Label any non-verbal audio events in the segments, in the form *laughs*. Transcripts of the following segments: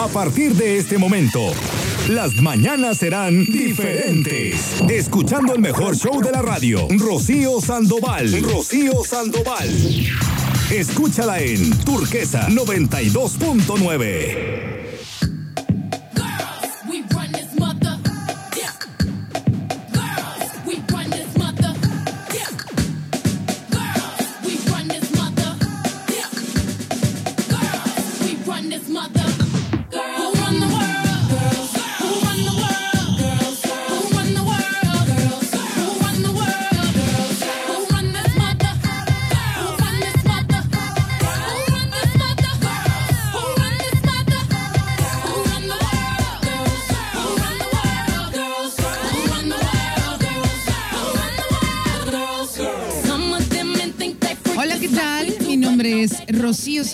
A partir de este momento, las mañanas serán diferentes. Escuchando el mejor show de la radio, Rocío Sandoval. Rocío Sandoval. Escúchala en Turquesa 92.9.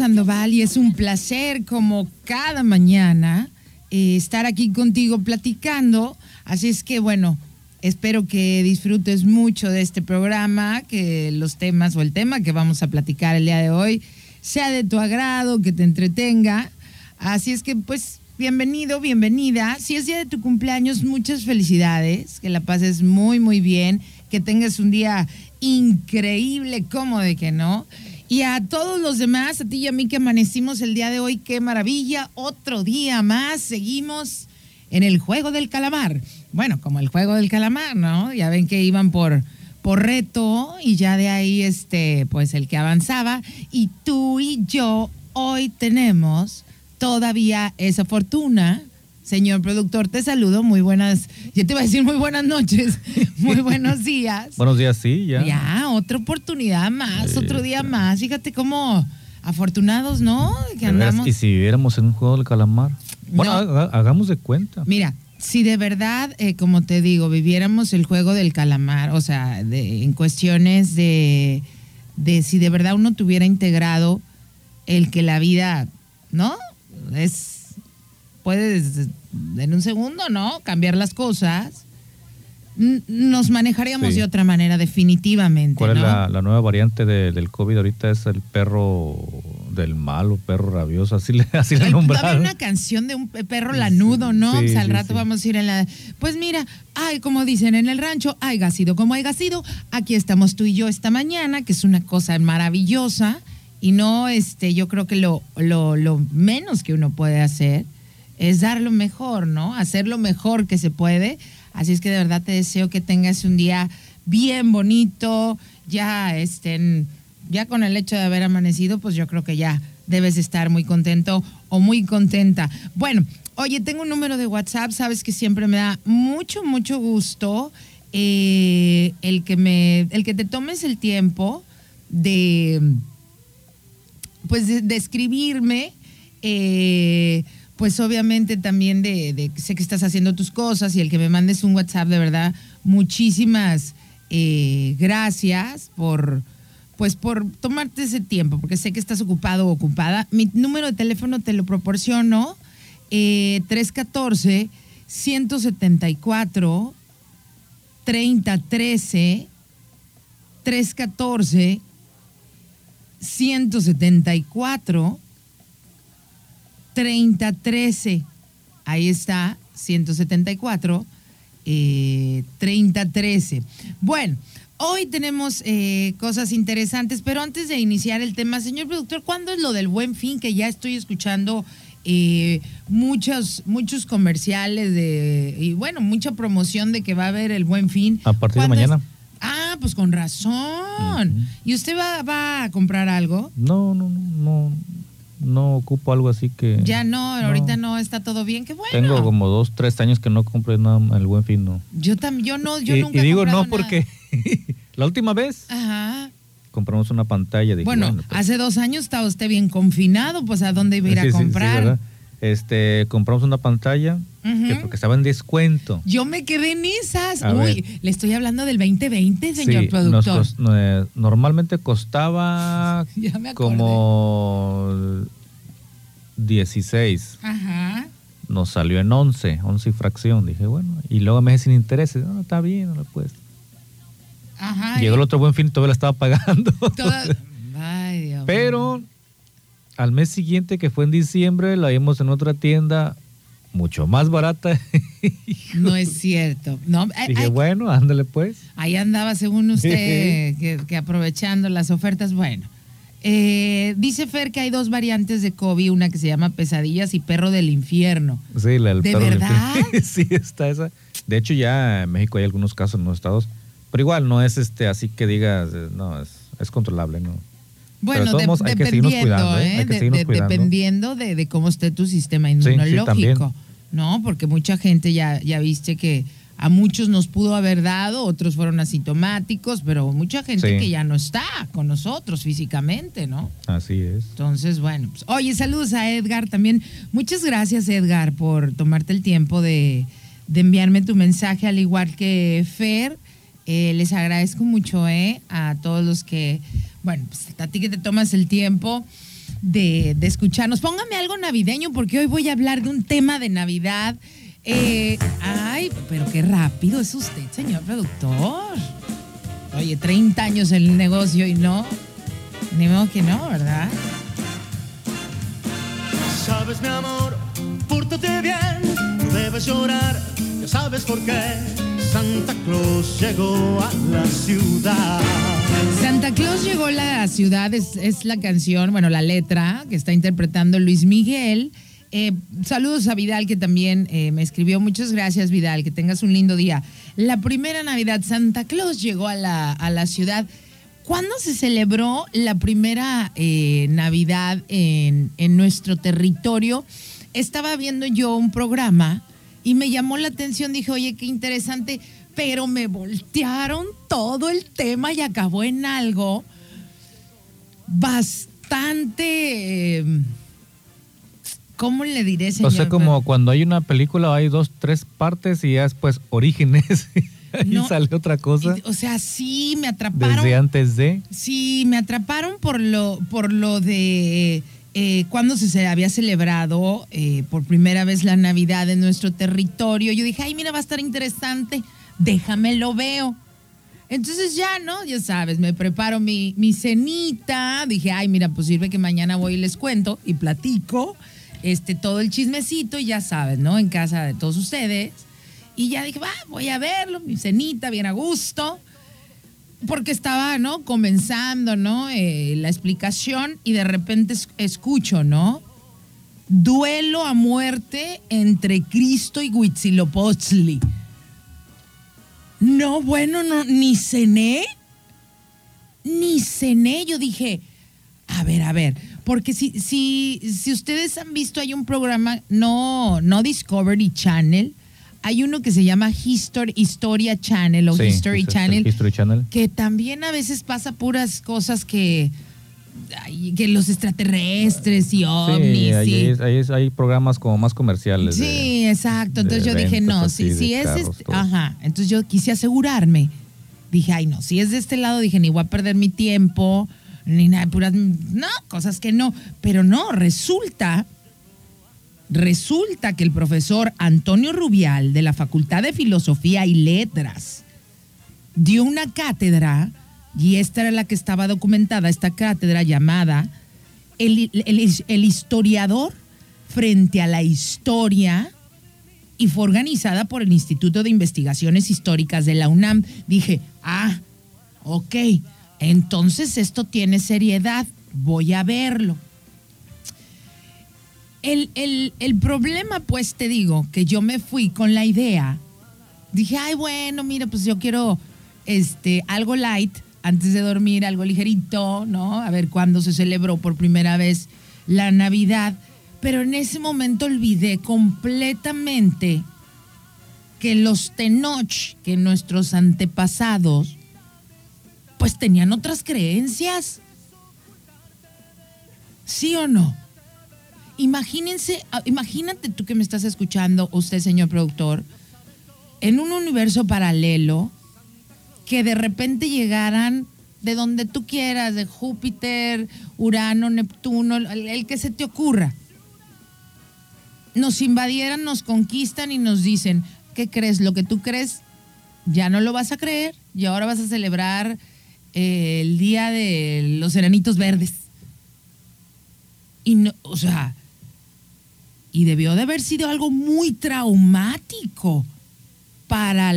Sandoval y es un placer como cada mañana eh, estar aquí contigo platicando. Así es que bueno, espero que disfrutes mucho de este programa, que los temas o el tema que vamos a platicar el día de hoy sea de tu agrado, que te entretenga. Así es que pues bienvenido, bienvenida. Si es día de tu cumpleaños, muchas felicidades, que la pases muy, muy bien, que tengas un día increíble, como de que no. Y a todos los demás, a ti y a mí que amanecimos el día de hoy, qué maravilla. Otro día más, seguimos en el juego del calamar. Bueno, como el juego del calamar, ¿no? Ya ven que iban por, por reto y ya de ahí, este, pues el que avanzaba. Y tú y yo hoy tenemos todavía esa fortuna Señor productor, te saludo. Muy buenas, yo te iba a decir muy buenas noches, *laughs* muy buenos días. buenos días, sí, ya. Ya, otra oportunidad más, otro día más. Fíjate cómo afortunados, ¿no? Que andamos. Y si viviéramos en un juego del calamar. Bueno, hagamos de cuenta. Mira, si de verdad, eh, como te digo, viviéramos el juego del calamar, o sea, de, en cuestiones de, de si de verdad uno tuviera integrado el que la vida, ¿no? Es puedes en un segundo, ¿no? Cambiar las cosas. Nos manejaríamos de otra manera, definitivamente. ¿Cuál es la, nueva variante del COVID ahorita? Es el perro del mal o perro rabioso, así le, así le nombraron. una canción de un perro lanudo, ¿no? pues al rato vamos a ir en la... Pues mira, ay, como dicen en el rancho, hay sido como hay sido. Aquí estamos tú y yo esta mañana, que es una cosa maravillosa. Y no, este, yo creo que lo, lo, lo menos que uno puede hacer es dar lo mejor, ¿no? Hacer lo mejor que se puede. Así es que de verdad te deseo que tengas un día bien bonito, ya estén, ya con el hecho de haber amanecido, pues yo creo que ya debes estar muy contento o muy contenta. Bueno, oye, tengo un número de WhatsApp, sabes que siempre me da mucho, mucho gusto eh, el que me, el que te tomes el tiempo de, pues, de, escribirme. Eh, pues obviamente también de, sé que estás haciendo tus cosas y el que me mandes un WhatsApp, de verdad, muchísimas eh, gracias por pues por tomarte ese tiempo, porque sé que estás ocupado o ocupada. Mi número de teléfono te lo proporciono, eh, 314 174 3013 314 174 3013. Ahí está, 174, eh, 3013. Bueno, hoy tenemos eh, cosas interesantes, pero antes de iniciar el tema, señor productor, ¿cuándo es lo del buen fin? Que ya estoy escuchando eh, muchos, muchos comerciales de, y bueno, mucha promoción de que va a haber el buen fin. A partir de mañana. Ah, pues con razón. ¿Y usted va, va, a comprar algo? No, no, no, no ocupo algo así que... Ya no, ahorita no está todo bien, qué bueno. Tengo como dos, tres años que no compré nada el buen fin, no. Yo también, yo no, yo y, nunca Y digo no porque *laughs* la última vez Ajá. compramos una pantalla. de bueno, pues hace dos años estaba usted bien confinado, pues ¿a dónde iba a ir a comprar? este, compramos una pantalla porque estaba en descuento. Yo me quedé en esas. Uy, le estoy hablando del 2020, señor productor. Eh, normalmente costaba *laughs* como 16. Ajá. Nos salió en 11, 11 y fracción. Dije, bueno, y luego me dije sin intereses. No, está bien, no lo puedes. Ajá. Llegó el otro buen fin, todavía la estaba pagando. *laughs* *laughs* Ay, Dios Pero al mes siguiente, que fue en diciembre, la vimos en otra tienda mucho más barata. *laughs* no es cierto. No, Dije, bueno, ándale pues. Ahí andaba, según usted, *laughs* que, aprovechando las ofertas. Bueno, eh, dice Fer que hay dos variantes de COVID, una que se llama pesadillas y perro del infierno. Sí, la del ¿De perro verdad? *laughs* sí, está esa. De hecho, ya en México hay algunos casos en los estados, pero igual no es este así que digas, eh, no, es, es controlable, ¿no? Bueno, dependiendo, ¿eh? dependiendo de, cómo esté tu sistema inmunológico, ¿no? Porque mucha gente ya, ya viste que a muchos nos pudo haber dado, otros fueron asintomáticos, pero mucha gente que ya no está con nosotros físicamente, ¿no? Así es. Entonces, bueno, pues, oye, saludos a Edgar también. Muchas gracias, Edgar, por tomarte el tiempo de, de enviarme tu mensaje, al igual que Fer. Eh, les agradezco mucho eh, a todos los que, bueno, pues a ti que te tomas el tiempo de, escucharnos. Póngame algo navideño porque hoy voy a hablar de un tema de Navidad. Eh, ay, pero qué rápido es usted, señor productor. Oye, 30 años el negocio y no, ni modo que no, ¿verdad? Sabes, mi amor, pórtate bien, no debes llorar, ya sabes por qué Santa Claus llegó a la ciudad. Santa Claus llegó a la ciudad es, la canción, bueno, la letra que está interpretando Luis Miguel. Eh, saludos a Vidal que también eh, me escribió. Muchas gracias Vidal, que tengas un lindo día. La primera Navidad, Santa Claus llegó a la, a la ciudad. ¿Cuándo se celebró la primera eh, Navidad en, en nuestro territorio? Estaba viendo yo un programa y me llamó la atención, dije, oye, qué interesante, pero me voltearon todo el tema y acabó en algo bastante... Em, ¿Cómo le diré, señor? O sea, como cuando hay una película hay dos, tres partes y ya después orígenes. *laughs* y sale otra cosa. O sea, sí me atraparon. Desde antes de. Sí, me atraparon por lo, por lo de eh, cuando se había celebrado eh, por primera vez la Navidad en nuestro territorio. Yo dije, ay, mira, va a estar interesante, déjame lo veo. Entonces ya, ¿no? Ya sabes, me preparo mi, mi cenita. Dije, ay, mira, pues sirve que mañana voy y les cuento y platico este, todo el chismecito, ya sabes, ¿no? En casa de todos ustedes. Y ya dije, va, voy a verlo, mi cenita, bien a gusto porque estaba, ¿no? Comenzando, ¿no? Eh, la explicación y de repente escucho, ¿no? Duelo a muerte entre Cristo y Huitzilopochtli. No, bueno, no, ni cené. Ni cené. Yo dije, a ver, a ver, porque si, si, si ustedes han visto, hay un programa, no, no Discovery Channel, hay uno que se llama History, Historia Channel o History, Channel, History Channel, que también a veces pasa puras cosas que que los extraterrestres y ovnis. Sí, ahí, hay programas como más comerciales. Sí, exacto. Entonces yo dije, no, si, si es este, ajá. Entonces yo quise asegurarme. Dije, ay, no, si es de este lado, dije, ni voy a perder mi tiempo, ni nada, puras, no, cosas que no. Pero no, resulta Resulta que el profesor Antonio Rubial de la Facultad de Filosofía y Letras dio una cátedra, y esta era la que estaba documentada, esta cátedra llamada El, historiador frente a la historia, y fue organizada por el Instituto de Investigaciones Históricas de la UNAM. Dije, ah, ok, entonces esto tiene seriedad, voy a verlo. El, el, problema, pues te digo, que yo me fui con la idea, dije, ay, bueno, mira, pues yo quiero este, algo light antes de dormir, algo ligerito, ¿no? A ver cuándo se celebró por primera vez la Navidad. Pero en ese momento olvidé completamente que los Tenoch, que nuestros antepasados, pues tenían otras creencias. ¿Sí o no? Imagínense, ah, imagínate tú que me estás escuchando, usted, señor productor, en un universo paralelo, que de repente llegaran de donde tú quieras, de Júpiter, Urano, Neptuno, el, que se te ocurra. Nos invadieran, nos conquistan y nos dicen, ¿qué crees? Lo que tú crees ya no lo vas a creer y ahora vas a celebrar eh, el día de los serenitos verdes Y no, o sea, y debió de haber sido algo muy traumático para,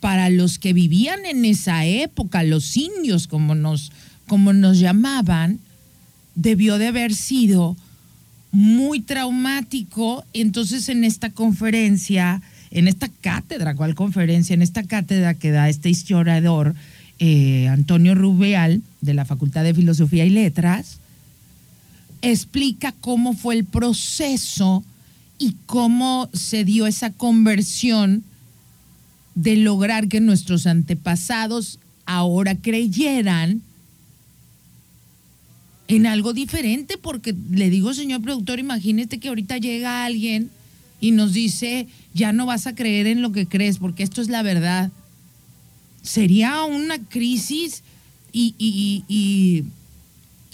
para los que vivían en esa época, los indios, como nos, como nos llamaban, debió de haber sido muy traumático. Entonces, en esta conferencia, en esta cátedra, ¿cuál conferencia? En esta cátedra que da este historiador eh, Antonio Rubial, de la Facultad de Filosofía y Letras, explica cómo fue el proceso y cómo se dio esa conversión de lograr que nuestros antepasados ahora creyeran en algo diferente, porque le digo, señor productor, imagínate que ahorita llega alguien y nos dice, ya no vas a creer en lo que crees, porque esto es la verdad. Sería una crisis y, y,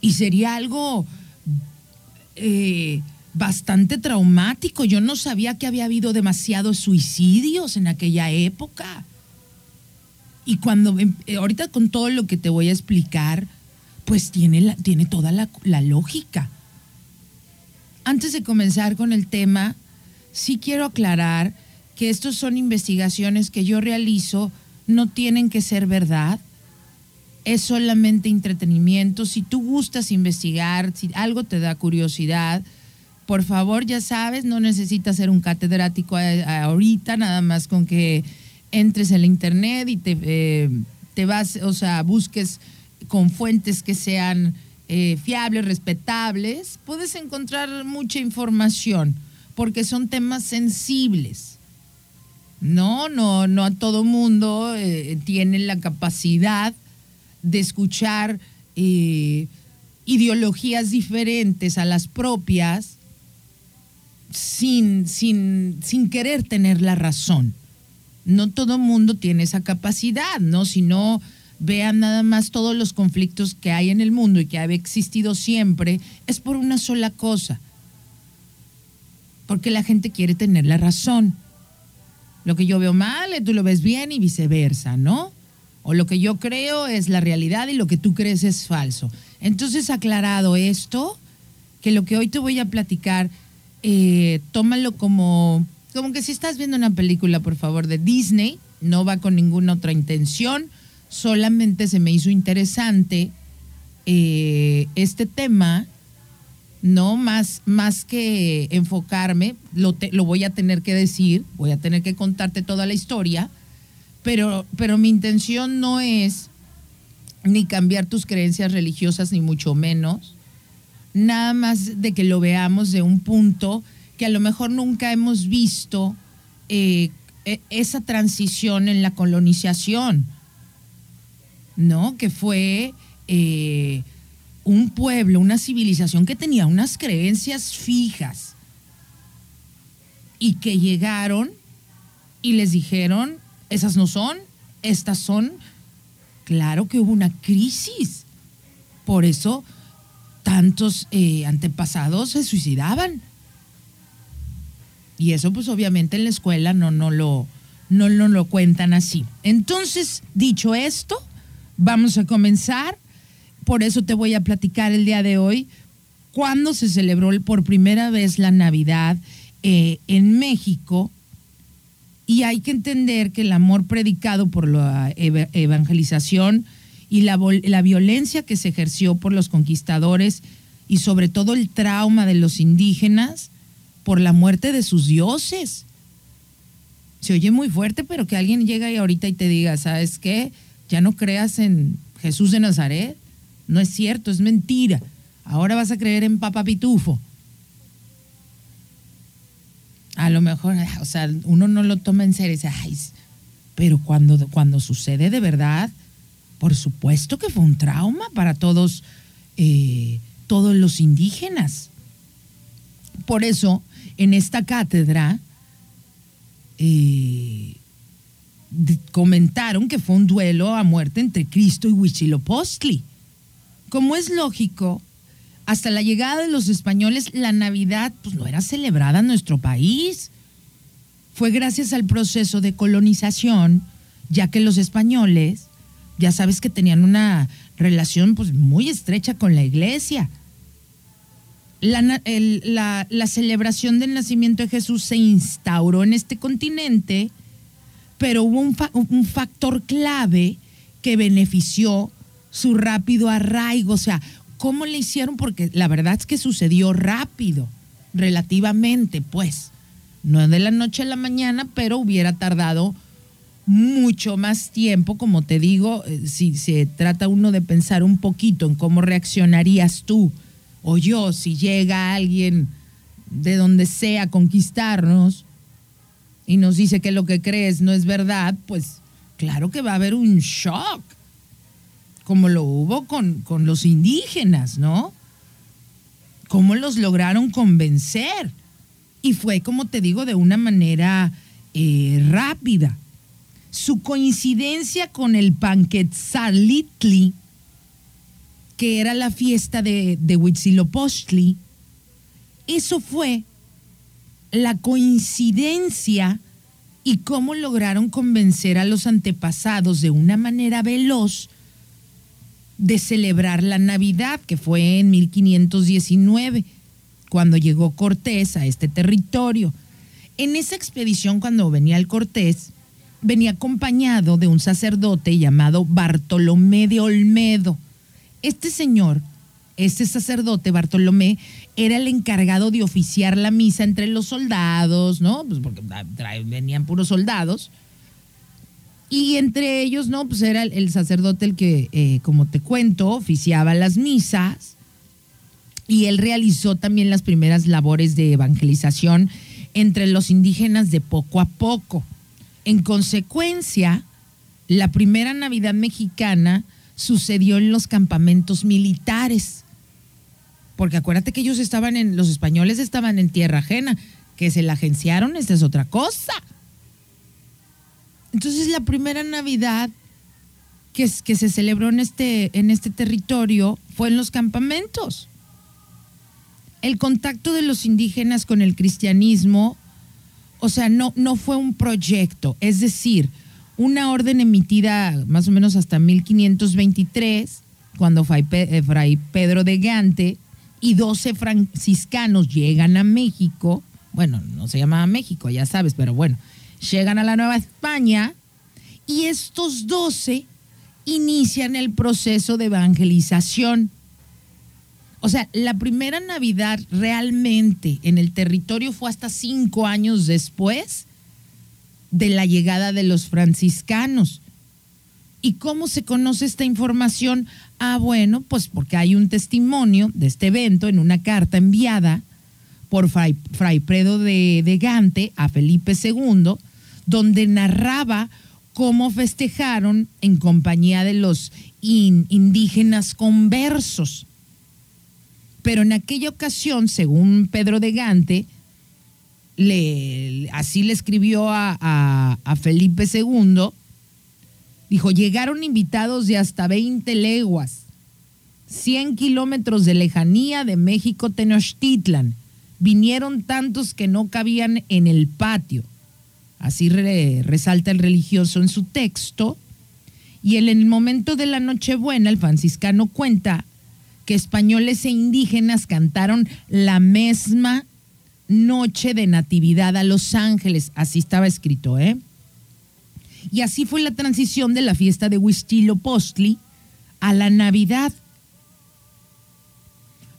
y, sería algo eh, bastante traumático. Yo no sabía que había habido demasiados suicidios en aquella época. Y cuando, em, eh, ahorita con todo lo que te voy a explicar, pues tiene, tiene toda la, la lógica. Antes de comenzar con el tema, sí quiero aclarar que estos son investigaciones que yo realizo, no tienen que ser verdad, es solamente entretenimiento. Si tú gustas investigar, si algo te da curiosidad, por favor, ya sabes, no necesitas ser un catedrático ahorita, nada más con que entres en la internet y te, eh, te vas, o sea, busques con fuentes que sean eh, fiables, respetables, puedes encontrar mucha información, porque son temas sensibles. No, no, no a todo mundo eh, tiene la capacidad de escuchar eh, ideologías diferentes a las propias sin, sin, sin querer tener la razón. No todo mundo tiene esa capacidad, ¿no? Si no vean nada más todos los conflictos que hay en el mundo y que ha existido siempre, es por una sola cosa. Porque la gente quiere tener la razón. Lo que yo veo mal, tú lo ves bien y viceversa, ¿no? O lo que yo creo es la realidad y lo que tú crees es falso. Entonces, aclarado esto, que lo que hoy te voy a platicar, eh, tómalo como, como que si estás viendo una película, por favor, de Disney, no va con ninguna otra intención solamente se me hizo interesante eh, este tema, no más, más que enfocarme, lo, lo, voy a tener que decir, voy a tener que contarte toda la historia, pero, pero mi intención no es ni cambiar tus creencias religiosas, ni mucho menos, nada más de que lo veamos de un punto que a lo mejor nunca hemos visto eh, e, esa transición en la colonización ¿no? Que fue eh, un pueblo, una civilización que tenía unas creencias fijas y que llegaron y les dijeron, esas no son, estas son. Claro que hubo una crisis. Por eso tantos eh, antepasados se suicidaban. Y eso pues obviamente en la escuela no, no, lo, no, no lo cuentan así. Entonces, dicho esto, Vamos a comenzar. Por eso te voy a platicar el día de hoy cuando se celebró por primera vez la Navidad eh, en México. Y hay que entender que el amor predicado por la evangelización y la, la violencia que se ejerció por los conquistadores y sobre todo el trauma de los indígenas por la muerte de sus dioses. Se oye muy fuerte, pero que alguien llega y ahorita y te diga, ¿sabes qué? ya no creas en Jesús de Nazaret. No es cierto, es mentira. Ahora vas a creer en Papa Pitufo. A lo mejor, o sea, uno no lo toma en serio y dice, pero cuando, cuando sucede de verdad, por supuesto que fue un trauma para todos, eh, todos los indígenas. Por eso, en esta cátedra, eh, comentaron que fue un duelo a muerte entre Cristo y Huitzilopochtli. Como es lógico, hasta la llegada de los españoles, la Navidad pues, no era celebrada en nuestro país. Fue gracias al proceso de colonización, ya que los españoles, ya sabes que tenían una relación pues, muy estrecha con la iglesia. la, la, celebración del nacimiento de Jesús se instauró en este continente, pero hubo un, un factor clave que benefició su rápido arraigo. O sea, ¿cómo le hicieron? Porque la verdad es que sucedió rápido, relativamente, pues. No de la noche a la mañana, pero hubiera tardado mucho más tiempo, como te digo, eh, si se trata uno de pensar un poquito en cómo reaccionarías tú o yo si llega alguien de donde sea a conquistarnos y nos dice que lo que crees no es verdad, pues claro que va a haber un shock, como lo hubo con, con los indígenas, ¿no? ¿Cómo los lograron convencer? Y fue, como te digo, de una manera eh, rápida. Su coincidencia con el Panquetzalitli, que era la fiesta de, de Huitzilopochtli, eso fue la coincidencia y cómo lograron convencer a los antepasados de una manera veloz de celebrar la Navidad, que fue en 1519 cuando llegó Cortés a este territorio. En esa expedición, cuando venía el Cortés, venía acompañado de un sacerdote llamado Bartolomé de Olmedo. Este señor, este sacerdote Bartolomé, era el encargado de oficiar la misa entre los soldados, ¿no? Pues porque venían puros soldados. Y entre ellos, ¿no? Pues era el, sacerdote el que, eh, como te cuento, oficiaba las misas y él realizó también las primeras labores de evangelización entre los indígenas de poco a poco. En consecuencia, la primera Navidad mexicana sucedió en los campamentos militares. Porque acuérdate que ellos estaban en, los españoles estaban en tierra ajena, que se la agenciaron, esta es otra cosa. Entonces la primera Navidad que, se celebró en este, en este territorio fue en los campamentos. El contacto de los indígenas con el cristianismo, o sea, no, no fue un proyecto, es decir, una orden emitida más o menos hasta 1523, cuando eh, Fray Pedro de Gante y 12 franciscanos llegan a México, bueno, no se llamaba México, ya sabes, pero bueno, llegan a la Nueva España y estos 12 inician el proceso de evangelización. O sea, la primera Navidad realmente en el territorio fue hasta cinco años después de la llegada de los franciscanos. ¿Y cómo se conoce esta información? Ah, bueno, pues porque hay un testimonio de este evento en una carta enviada por Fray, Predo de, Gante a Felipe II, donde narraba cómo festejaron en compañía de los indígenas conversos pero en aquella ocasión, según Pedro de Gante, así le escribió a, Felipe II, dijo, llegaron invitados de hasta 20 leguas, 100 kilómetros de lejanía de México Tenochtitlan. Vinieron tantos que no cabían en el patio. Así resalta el religioso en su texto. Y en el momento de la Nochebuena, el franciscano cuenta que españoles e indígenas cantaron la misma noche de natividad a Los Ángeles. Así estaba escrito, ¿eh? Y así fue la transición de la fiesta de Huitzilopochtli a la Navidad.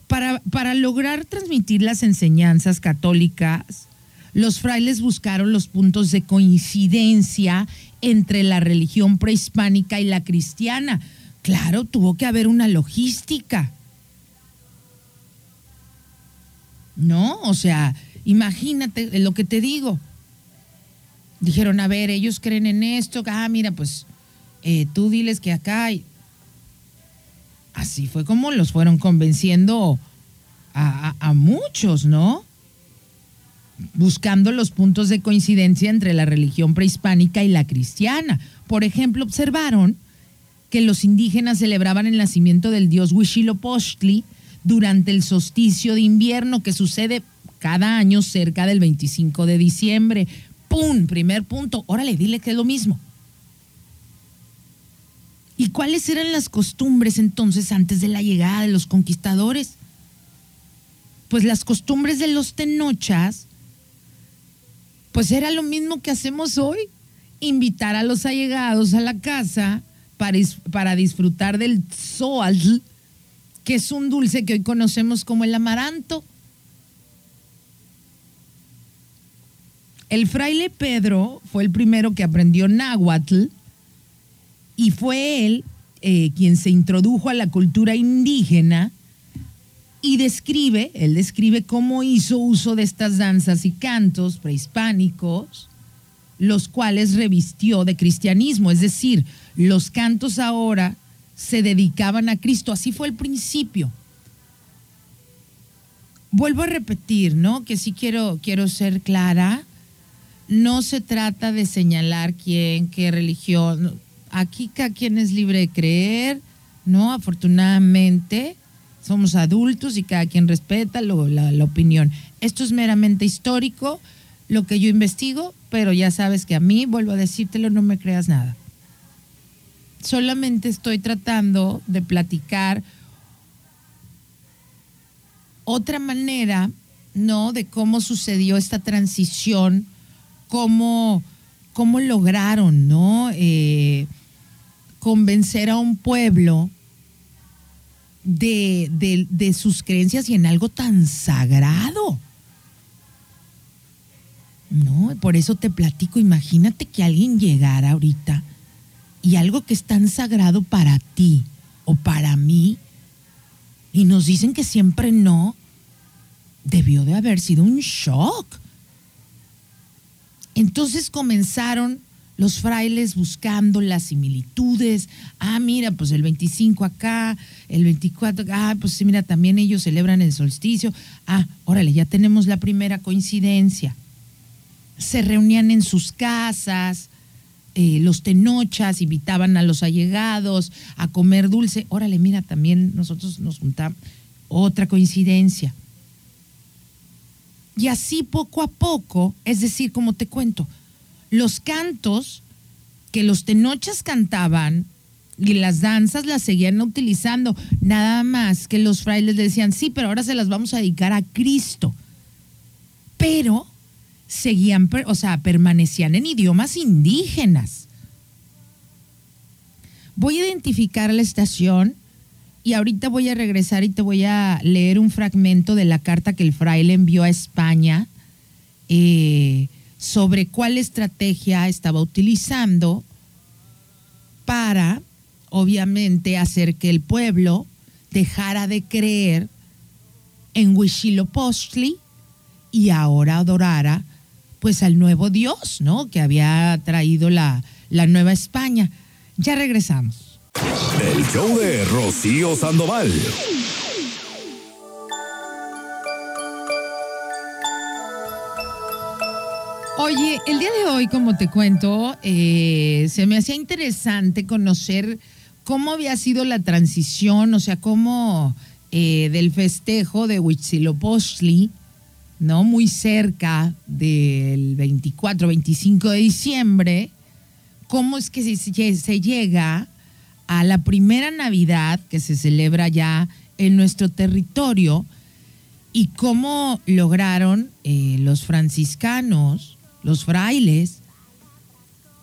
Para, para lograr transmitir las enseñanzas católicas, los frailes buscaron los puntos de coincidencia entre la religión prehispánica y la cristiana. Claro, tuvo que haber una logística. ¿no? O sea, imagínate lo que te digo. Dijeron, a ver, ellos creen en esto, ah, mira, pues eh, tú diles que acá hay. Así fue como los fueron convenciendo a, a muchos, ¿no? Buscando los puntos de coincidencia entre la religión prehispánica y la cristiana. Por ejemplo, observaron que los indígenas celebraban el nacimiento del dios Huitzilopochtli, durante el solsticio de invierno que sucede cada año cerca del 25 de diciembre. ¡Pum! Primer punto. Órale, dile que es lo mismo. ¿Y cuáles eran las costumbres entonces antes de la llegada de los conquistadores? pues las costumbres de los tenochas, pues era lo mismo que hacemos hoy, invitar a los allegados a la casa para, para disfrutar del zoal, que es un dulce que hoy conocemos como el amaranto. El fraile Pedro fue el primero que aprendió náhuatl y fue él eh, quien se introdujo a la cultura indígena y describe, él describe cómo hizo uso de estas danzas y cantos prehispánicos, los cuales revistió de cristianismo, es decir, los cantos ahora se dedicaban a Cristo, así fue el principio. Vuelvo a repetir, ¿no? Que sí quiero, quiero ser clara, no se trata de señalar quién, qué religión, aquí cada quien es libre de creer, ¿no? Afortunadamente somos adultos y cada quien respeta la, opinión. Esto es meramente histórico, lo que yo investigo, pero ya sabes que a mí, vuelvo a decírtelo, no me creas nada. Solamente estoy tratando de platicar otra manera, ¿no? De cómo sucedió esta transición, cómo, cómo lograron, ¿no? Eh, convencer a un pueblo de, sus creencias y en algo tan sagrado. No, por eso te platico, imagínate que alguien llegara ahorita y algo que es tan sagrado para ti o para mí, y nos dicen que siempre no, debió de haber sido un shock. Entonces comenzaron los frailes buscando las similitudes. Ah, mira, pues el 25 acá, el 24, ah, pues sí, mira, también ellos celebran el solsticio. Ah, órale, ya tenemos la primera coincidencia. Se reunían en sus casas, eh, los tenochas invitaban a los allegados a comer dulce. Órale, mira, también nosotros nos juntamos. Otra coincidencia. Y así poco a poco, es decir, como te cuento, los cantos que los tenochas cantaban y las danzas las seguían utilizando, nada más que los frailes decían, sí, pero ahora se las vamos a dedicar a Cristo. Pero seguían, o sea, permanecían en idiomas indígenas. Voy a identificar la estación y ahorita voy a regresar y te voy a leer un fragmento de la carta que el fraile envió a España. Eh, sobre cuál estrategia estaba utilizando para, obviamente, hacer que el pueblo dejara de creer en Huitzilopochtli y ahora adorara pues al nuevo Dios, ¿no? Que había traído la, la Nueva España. Ya regresamos. El show de Rocío Sandoval. Oye, el día de hoy, como te cuento, eh, se me hacía interesante conocer cómo había sido la transición, o sea, cómo eh, del festejo de Huitzilopochtli, ¿no? Muy cerca del 24, 25 de diciembre, cómo es que se, llega a la primera Navidad que se celebra ya en nuestro territorio y cómo lograron eh, los franciscanos los frailes,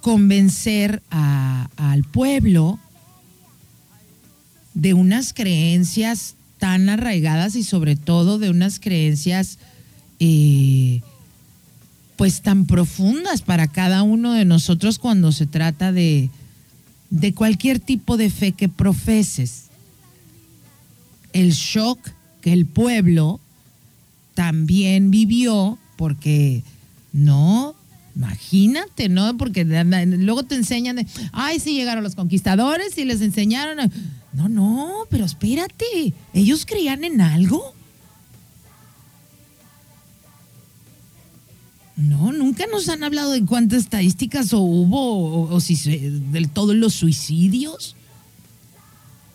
convencer al pueblo de unas creencias tan arraigadas y sobre todo de unas creencias eh, pues tan profundas para cada uno de nosotros cuando se trata de, de cualquier tipo de fe que profeses. El shock que el pueblo también vivió porque no, imagínate, ¿no? Porque luego te enseñan, de, ay, sí llegaron los conquistadores y les enseñaron. No, no, pero espérate, ellos creían en algo. No, nunca nos han hablado de cuántas estadísticas o hubo, o, si del todo los suicidios.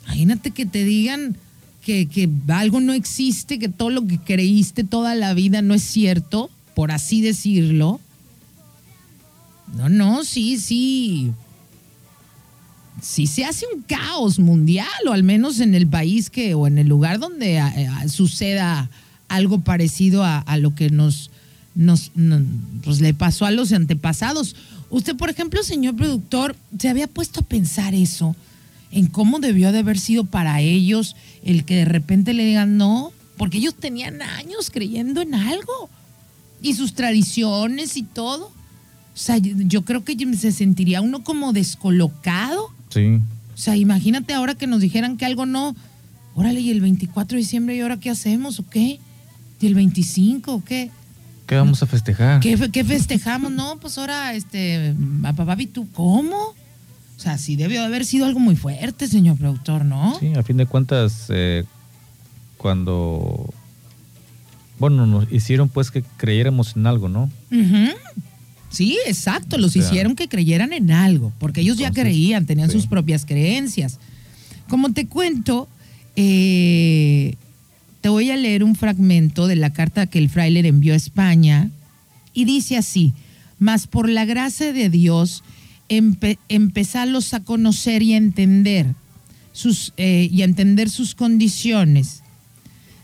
Imagínate que te digan que, que algo no existe, que todo lo que creíste toda la vida no es cierto por así decirlo. No, no, sí, sí. Sí se hace un caos mundial, o al menos en el país que, o en el lugar donde eh, suceda algo parecido a, lo que nos, nos, nos- pues, le pasó a los antepasados. Usted, por ejemplo, señor productor, ¿se había puesto a pensar eso? En cómo debió de haber sido para ellos el que de repente le digan no, porque ellos tenían años creyendo en algo y sus tradiciones y todo. O sea, yo, creo que se sentiría uno como descolocado. Sí. O sea, imagínate ahora que nos dijeran que algo no. Órale, y el 24 de diciembre, ¿y ahora qué hacemos o qué? ¿Y el 25 o qué? ¿Qué vamos a festejar? ¿Qué, qué festejamos? No, pues ahora, este, a papá tú, ¿cómo? O sea, sí debió de haber sido algo muy fuerte, señor productor, ¿no? Sí, a fin de cuentas, eh, cuando. Bueno, nos hicieron pues que creyéramos en algo, ¿no? Sí, exacto, los O sea, hicieron que creyeran en algo, porque ellos ya creían, tenían sí. sus propias creencias. Como te cuento, eh, te voy a leer un fragmento de la carta que el fraile le envió a España y dice así, mas por la gracia de Dios, empe- empezarlos a conocer y a entender sus, eh, y a entender sus condiciones.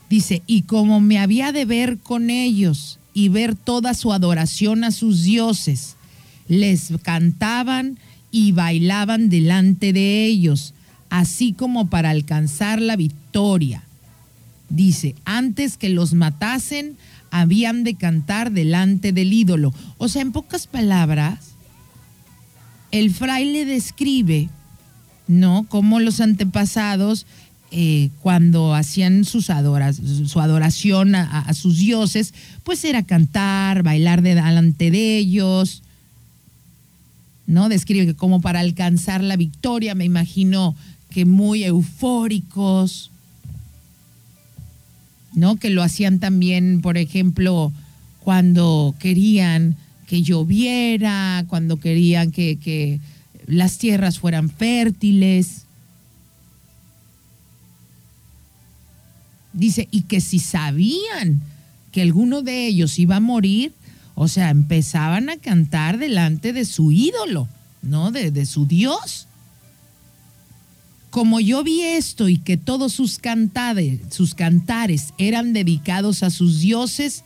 Dice, y como me había de ver con ellos y ver toda su adoración a sus dioses, les cantaban y bailaban delante de ellos, así como para alcanzar la victoria. Dice, antes que los matasen, habían de cantar delante del ídolo. O sea, en pocas palabras, el fraile describe, ¿no? Cómo los antepasados, eh, cuando hacían su adoración a, sus dioses, pues era cantar, bailar de- delante de ellos, ¿no? Describe que como para alcanzar la victoria, me imagino que muy eufóricos, ¿no? Que lo hacían también, por ejemplo, cuando querían que lloviera, cuando querían que, que las tierras fueran fértiles. Dice, y que si sabían que alguno de ellos iba a morir, o sea, empezaban a cantar delante de su ídolo, ¿no? De, su Dios. Como yo vi esto y que todos sus cantares eran dedicados a sus dioses,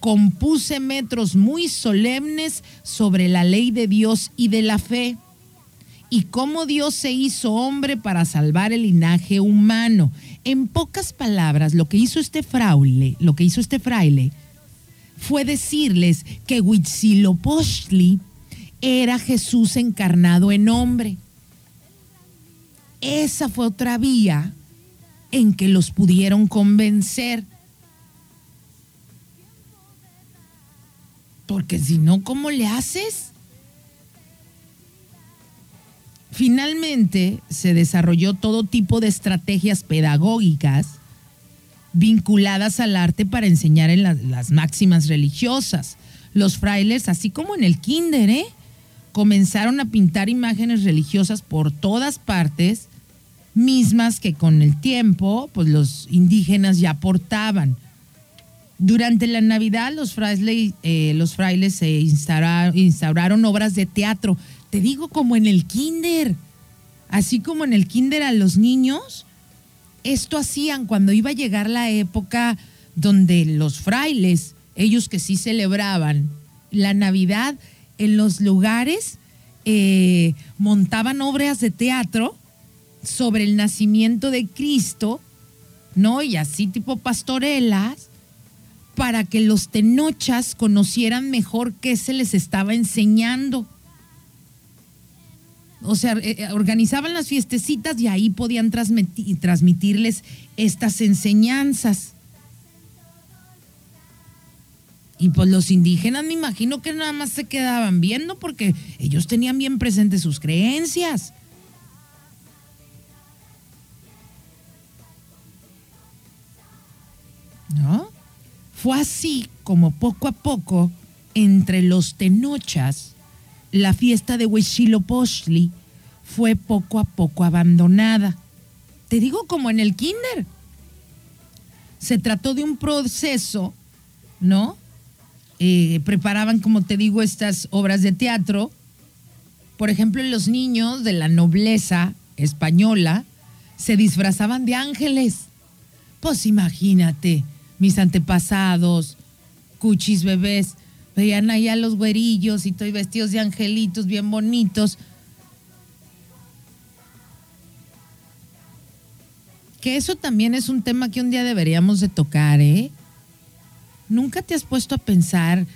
compuse metros muy solemnes sobre la ley de Dios y de la fe, y cómo Dios se hizo hombre para salvar el linaje humano. En pocas palabras, lo que hizo este fraile, lo que hizo este fraile, fue decirles que Huitzilopochtli era Jesús encarnado en hombre. Esa fue otra vía en que los pudieron convencer. Porque si no, ¿cómo le haces? Finalmente se desarrolló todo tipo de estrategias pedagógicas vinculadas al arte para enseñar en la- las máximas religiosas. Los frailes, así como en el kinder, ¿eh? comenzaron a pintar imágenes religiosas por todas partes, mismas que con el tiempo pues, los indígenas ya portaban. Durante la Navidad los frailes, eh, los frailes se instaura- instauraron obras de teatro, te digo como en el kinder, así como en el kinder a los niños, esto hacían cuando iba a llegar la época donde los frailes, ellos que sí celebraban la Navidad, en los lugares eh, montaban obras de teatro sobre el nacimiento de Cristo, ¿no? Y así tipo pastorelas, para que los tenochas conocieran mejor qué se les estaba enseñando. O sea, eh, eh, organizaban las fiestecitas y ahí podían transmiti- transmitirles estas enseñanzas. Y pues los indígenas me imagino que nada más se quedaban viendo porque ellos tenían bien presentes sus creencias. ¿No? Fue así como poco a poco, entre los tenochas, la fiesta de Huitzilopochtli fue poco a poco abandonada. Te digo como en el kinder. Se trató de un proceso, ¿no? Eh, preparaban, como te digo, estas obras de teatro. Por ejemplo, los niños de la nobleza española se disfrazaban de ángeles. Pues imagínate, mis antepasados, cuchis bebés, veían allá los güerillos y estoy vestidos de angelitos bien bonitos. Que eso también es un tema que un día deberíamos de tocar, ¿eh? Nunca te has puesto a pensar,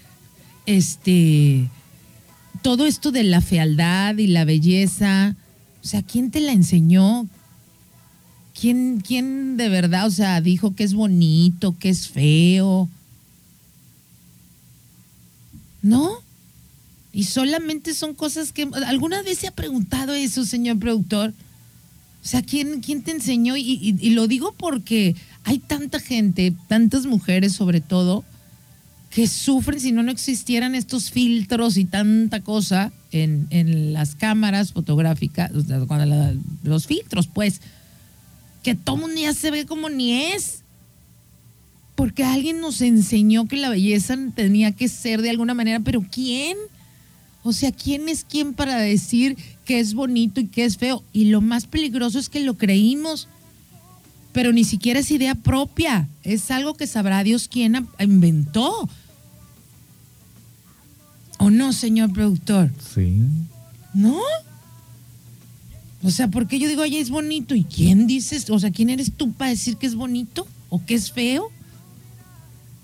este, todo esto de la fealdad y la belleza, o sea, ¿quién te la enseñó? ¿Quién, quién de verdad, o sea, dijo que es bonito, que es feo? ¿No? Y solamente son cosas que... ¿Alguna vez se ha preguntado eso, señor productor? O sea, ¿quién, quién te enseñó? Y, lo digo porque hay tanta gente, tantas mujeres sobre todo, que sufren si no, no existieran estos filtros y tanta cosa en, en las cámaras fotográficas, los filtros, pues, que todo mundo ya se ve como ni es. Porque alguien nos enseñó que la belleza tenía que ser de alguna manera, pero ¿quién? O sea, ¿quién es quién para decir que es bonito y que es feo? Y lo más peligroso es que lo creímos, pero ni siquiera es idea propia, es algo que sabrá Dios quién inventó. ¿O no, señor productor? Sí. ¿No? O sea, porque yo digo, oye, es bonito. ¿Y quién dices? O sea, ¿quién eres tú para decir que es bonito o que es feo?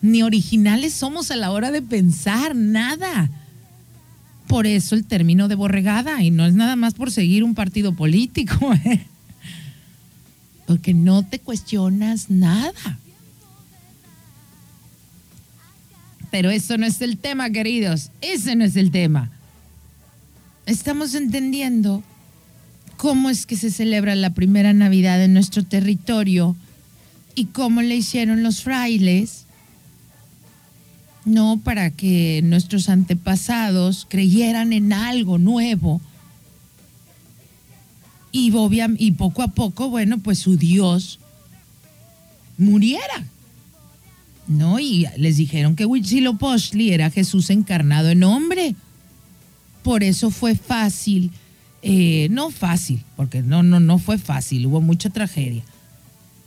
Ni originales somos a la hora de pensar, nada. Por eso el término de borregada, y no es nada más por seguir un partido político, *laughs* ¿eh? porque no te cuestionas nada. Pero eso no es el tema, queridos. Ese no es el tema. Estamos entendiendo cómo es que se celebra la primera Navidad en nuestro territorio y cómo le hicieron los frailes, no para que nuestros antepasados creyeran en algo nuevo. Y, y poco a poco, bueno, pues su Dios muriera. ¿no? Y les dijeron que Huitzilopochtli era Jesús encarnado en hombre. Por eso fue fácil, eh, no fácil, porque no, no, no fue fácil, hubo mucha tragedia,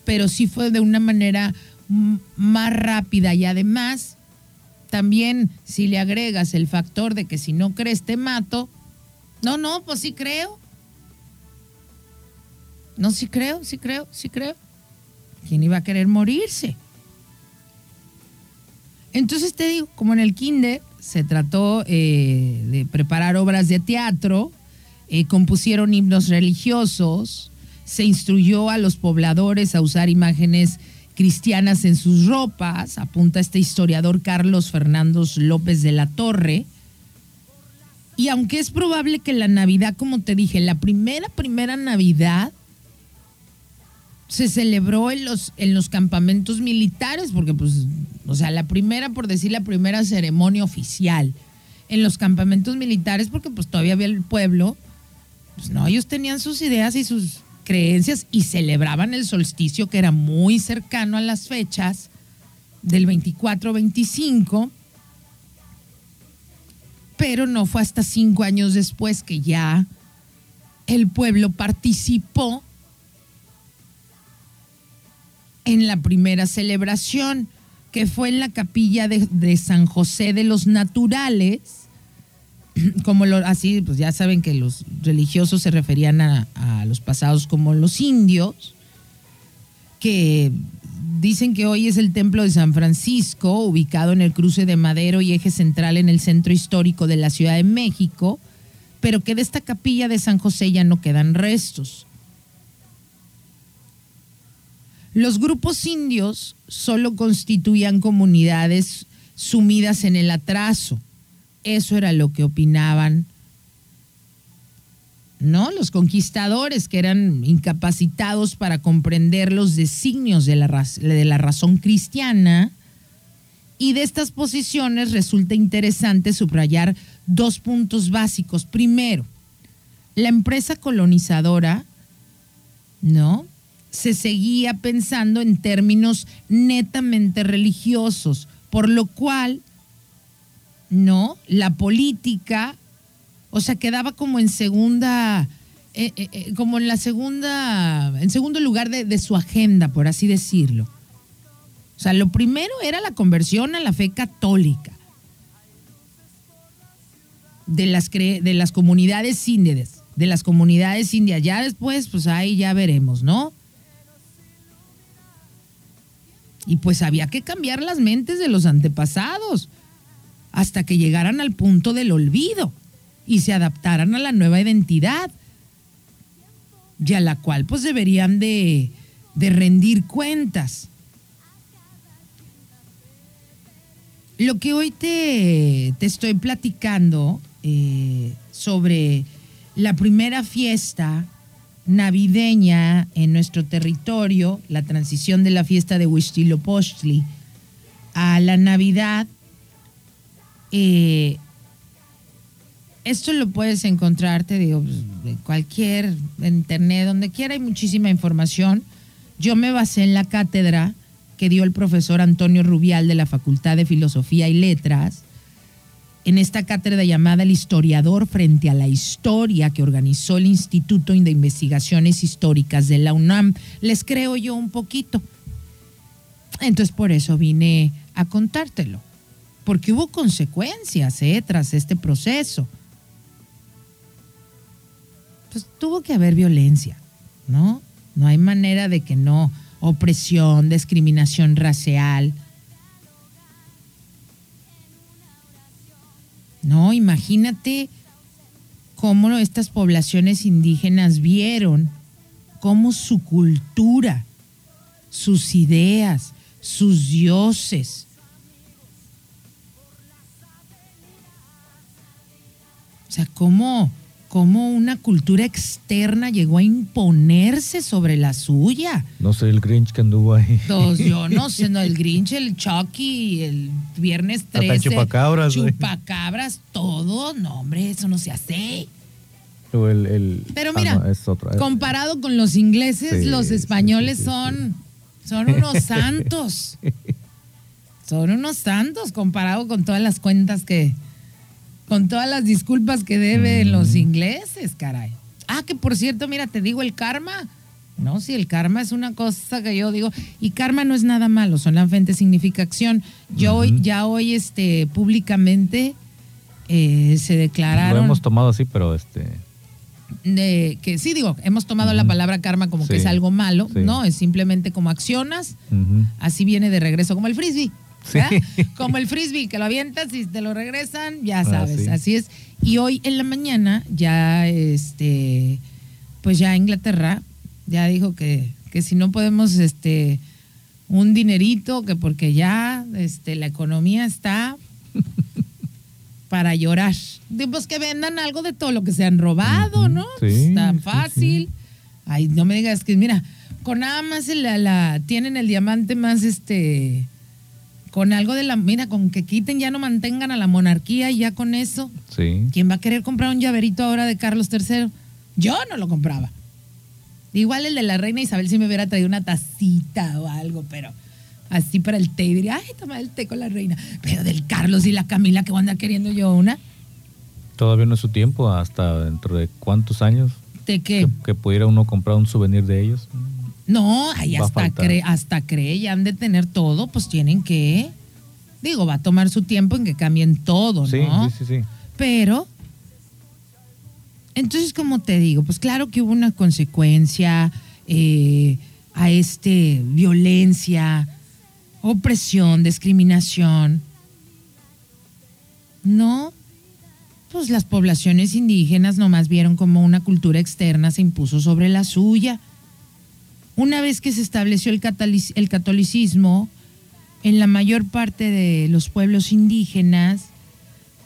pero sí fue de una manera más rápida y además también si le agregas el factor de que si no crees te mato, no, no, pues sí creo. No, sí creo, sí creo, sí creo. ¿Quién iba a querer morirse? Entonces te digo, como en el kinder se trató eh, de preparar obras de teatro, eh, compusieron himnos religiosos, se instruyó a los pobladores a usar imágenes cristianas en sus ropas, apunta este historiador Carlos Fernando López de la Torre. Y aunque es probable que la Navidad, como te dije, la primera, primera Navidad se celebró en los, en los campamentos militares, porque pues, o sea, la primera, por decir la primera ceremonia oficial en los campamentos militares, porque pues todavía había el pueblo, pues no, ellos tenían sus ideas y sus creencias y celebraban el solsticio que era muy cercano a las fechas del 24-25, pero no fue hasta cinco años después que ya el pueblo participó en la primera celebración, que fue en la capilla de, San José de los Naturales, *clears throat* como lo, así, pues ya saben que los religiosos se referían a, a los pasados como los indios, que dicen que hoy es el templo de San Francisco, ubicado en el cruce de Madero y eje central en el centro histórico de la Ciudad de México, pero que de esta capilla de San José ya no quedan restos. Los grupos indios solo constituían comunidades sumidas en el atraso. Eso era lo que opinaban, ¿no? Los conquistadores que eran incapacitados para comprender los designios de la, de la razón cristiana. Y de estas posiciones resulta interesante subrayar dos puntos básicos. Primero, la empresa colonizadora, ¿no? se seguía pensando en términos netamente religiosos, por lo cual, no, la política, o sea, quedaba como en segunda, eh, eh, eh, como en la segunda, en segundo lugar de, su agenda, por así decirlo. O sea, lo primero era la conversión a la fe católica de las, de las comunidades indias, de las comunidades indias. Ya después, pues ahí ya veremos, ¿no? Y pues había que cambiar las mentes de los antepasados hasta que llegaran al punto del olvido y se adaptaran a la nueva identidad, y a la cual pues deberían de, de rendir cuentas. Lo que hoy te, te estoy platicando eh, sobre la primera fiesta navideña en nuestro territorio, la transición de la fiesta de Huitzilopochtli a la Navidad, esto lo puedes encontrar, te digo, pues, de cualquier internet, donde quiera hay muchísima información. Yo me basé en la cátedra que dio el profesor Antonio Rubial de la Facultad de Filosofía y Letras, en esta cátedra llamada El historiador frente a la historia que organizó el Instituto de Investigaciones Históricas de la UNAM. Les creo yo un poquito. Entonces por eso vine a contártelo, porque hubo consecuencias eh, tras este proceso pues tuvo que haber violencia, ¿no? No hay manera de que no. Opresión, discriminación racial. No, imagínate cómo estas poblaciones indígenas vieron cómo su cultura, sus ideas, sus dioses, o sea, cómo cómo una cultura externa llegó a imponerse sobre la suya. No sé, el Grinch que anduvo ahí. yo no *laughs* sé, no, el Grinch, el Chucky, el Viernes 13. Hasta chupacabras. Chupacabras, todo. No, hombre, eso no se hace. Pero ah, mira, comparado con los ingleses, los españoles son, son unos santos. *laughs* son unos santos comparado con todas las cuentas que, con todas las disculpas que deben los mm. ingleses, caray. Ah, que por cierto, mira, te digo el karma. No, si el karma es una cosa que yo digo, y karma no es nada malo, solamente significa acción. Yo hoy, ya hoy, este, públicamente eh, se declararon. Lo hemos tomado así, pero este. De, que sí, digo, hemos tomado la palabra karma como que es algo malo, ¿no? Es simplemente como accionas, así viene de regreso, como el frisbee. Como el frisbee, que lo avientas y te lo regresan, ya ah, sabes, así es. Y hoy en la mañana ya, este, pues ya Inglaterra ya dijo que, que si no podemos, este, un dinerito, que porque ya, este, la economía está *laughs* para llorar. Pues que vendan algo de todo lo que se han robado, ¿no? es tan fácil. Ay, no me digas que, mira, con nada más la, la, tienen el diamante más, este, con algo de la, mira, con que quiten, ya no mantengan a la monarquía y ya con eso. Sí. ¿Quién va a querer comprar un llaverito ahora de Carlos III? Yo no lo compraba. Igual el de la reina Isabel si me hubiera traído una tacita o algo, pero así para el té, diría, ay, toma el té con la reina. Pero del Carlos y la Camila, que voy a andar queriendo yo una. Todavía no es su tiempo, hasta dentro de cuántos años. ¿De qué? Que, pudiera uno comprar un souvenir de ellos. No, ahí hasta cree, hasta cree, ya han de tener todo, pues tienen que. Digo, va a tomar su tiempo en que cambien todo, ¿no? Sí, sí, sí. Pero, entonces, como te digo, pues claro que hubo una consecuencia eh, a este violencia, opresión, discriminación. No, pues las poblaciones indígenas nomás vieron como una cultura externa se impuso sobre la suya una vez que se estableció el, catolicismo, en la mayor parte de los pueblos indígenas,